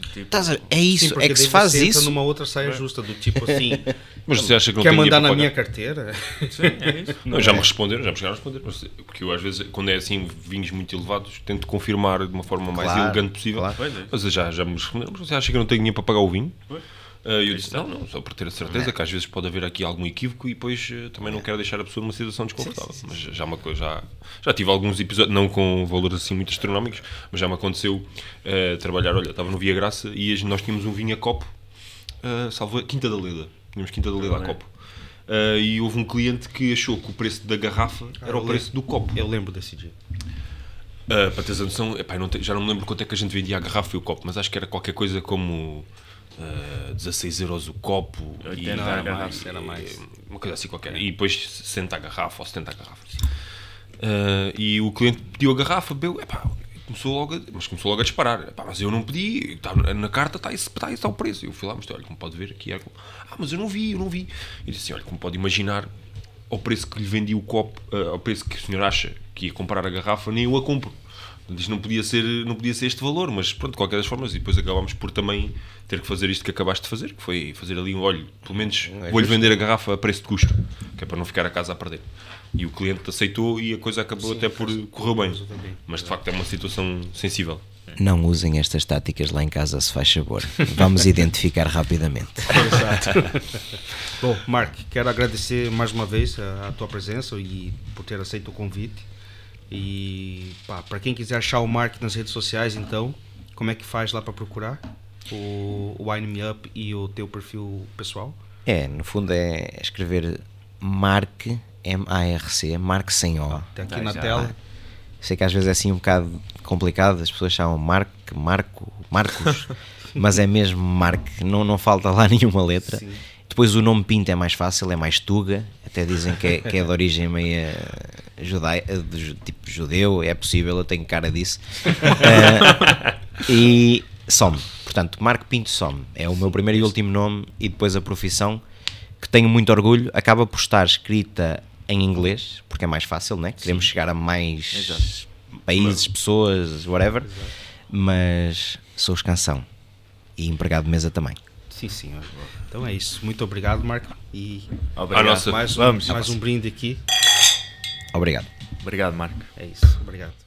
Tipo, ver? É isso, Sim, é que se faz você entra isso. numa outra saia justa, do tipo assim. Mas você acha que não quer tem mandar dinheiro na para minha pagar? carteira? sim, é isso. Não, já me responderam, já me chegaram a responder. mas- Porque eu, às vezes, quando é assim, vinhos muito elevados, tento confirmar de uma forma mais Claro, elegante possível. claro. É. Mas já, já me responderam. Mas você acha que eu não tenho dinheiro para pagar o vinho? Pois. Ah, E eu disse, não, não, só para ter a certeza que às vezes pode haver aqui algum equívoco e depois eh, também não quero deixar a pessoa numa situação desconfortável. Mas já, uma coisa, já, já tive alguns episódios, não com valores assim muito astronómicos, mas já me aconteceu eh, trabalhar, olha, estava no Via Graça e nós tínhamos um vinho a copo, uh, salvo Quinta da Leda, tínhamos Quinta da Leda a copo. Ah, e houve um cliente que achou que o preço da garrafa era o preço do copo. Eu lembro desse dia. Uh, para teres a noção, epá, não te- já não me lembro quanto é que a gente vendia a garrafa e o copo, mas acho que era qualquer coisa como uh, 16 euros o copo 80 e mais, era mais. e- uma coisa assim qualquer. E depois 60 a garrafa ou 70 a garrafa. Uh, e o cliente pediu a garrafa, bebeu, epá, começou logo a, mas começou logo a disparar. Epá, mas eu não pedi, está na carta está esse, está esse ao preço. Eu fui lá, mas olha, como pode ver aqui, é, ah, mas eu não vi, eu não vi. E disse assim, olha, como pode imaginar, ao preço que lhe vendi o copo, uh, ao preço que o senhor acha que ia comprar a garrafa, nem eu a compro. Diz não podia ser, não podia ser este valor, mas pronto, de qualquer das formas, e depois acabámos por também ter que fazer isto que acabaste de fazer, que foi fazer ali um olho, pelo menos É vou-lhe vender a garrafa a preço de custo, que é para não ficar a casa a perder. E o cliente aceitou e a coisa acabou até por correr bem. Mas de facto é uma situação sensível. Não usem estas táticas lá em casa, se faz favor. Vamos identificar rapidamente. Bom, Mark, quero agradecer mais uma vez a, a tua presença e por ter aceito o convite. E para quem quiser achar o Mark nas redes sociais, então, como é que faz lá para procurar? O, o Wine Me Up e o teu perfil pessoal? É, no fundo é escrever Mark, M-A-R-C, Mark sem O. Tem aqui Ah, na já. tela. Sei que às vezes é assim um bocado complicado, as pessoas chamam Mark, Marco, Marcos, mas é mesmo Mark, não, não falta lá nenhuma letra. Sim. Depois o nome Pinto é mais fácil, é mais Tuga, até dizem que é, que é de origem meia judaica, ju- tipo judeu, é possível, eu tenho cara disso. Eh, e Some, portanto, Marco Pinto Some, é o meu primeiro e último nome e depois a profissão, que tenho muito orgulho, acaba por estar escrita em inglês, porque é mais fácil, né? Queremos chegar a mais Exato. países, pessoas, whatever, mas sou escansão e empregado de mesa também. Sim, senhor. Então é isso. Muito obrigado, Marco. E Obrigado. nossa- mais, um- Vamos. mais um brinde aqui. Obrigado. Obrigado, Marco. É isso. Obrigado.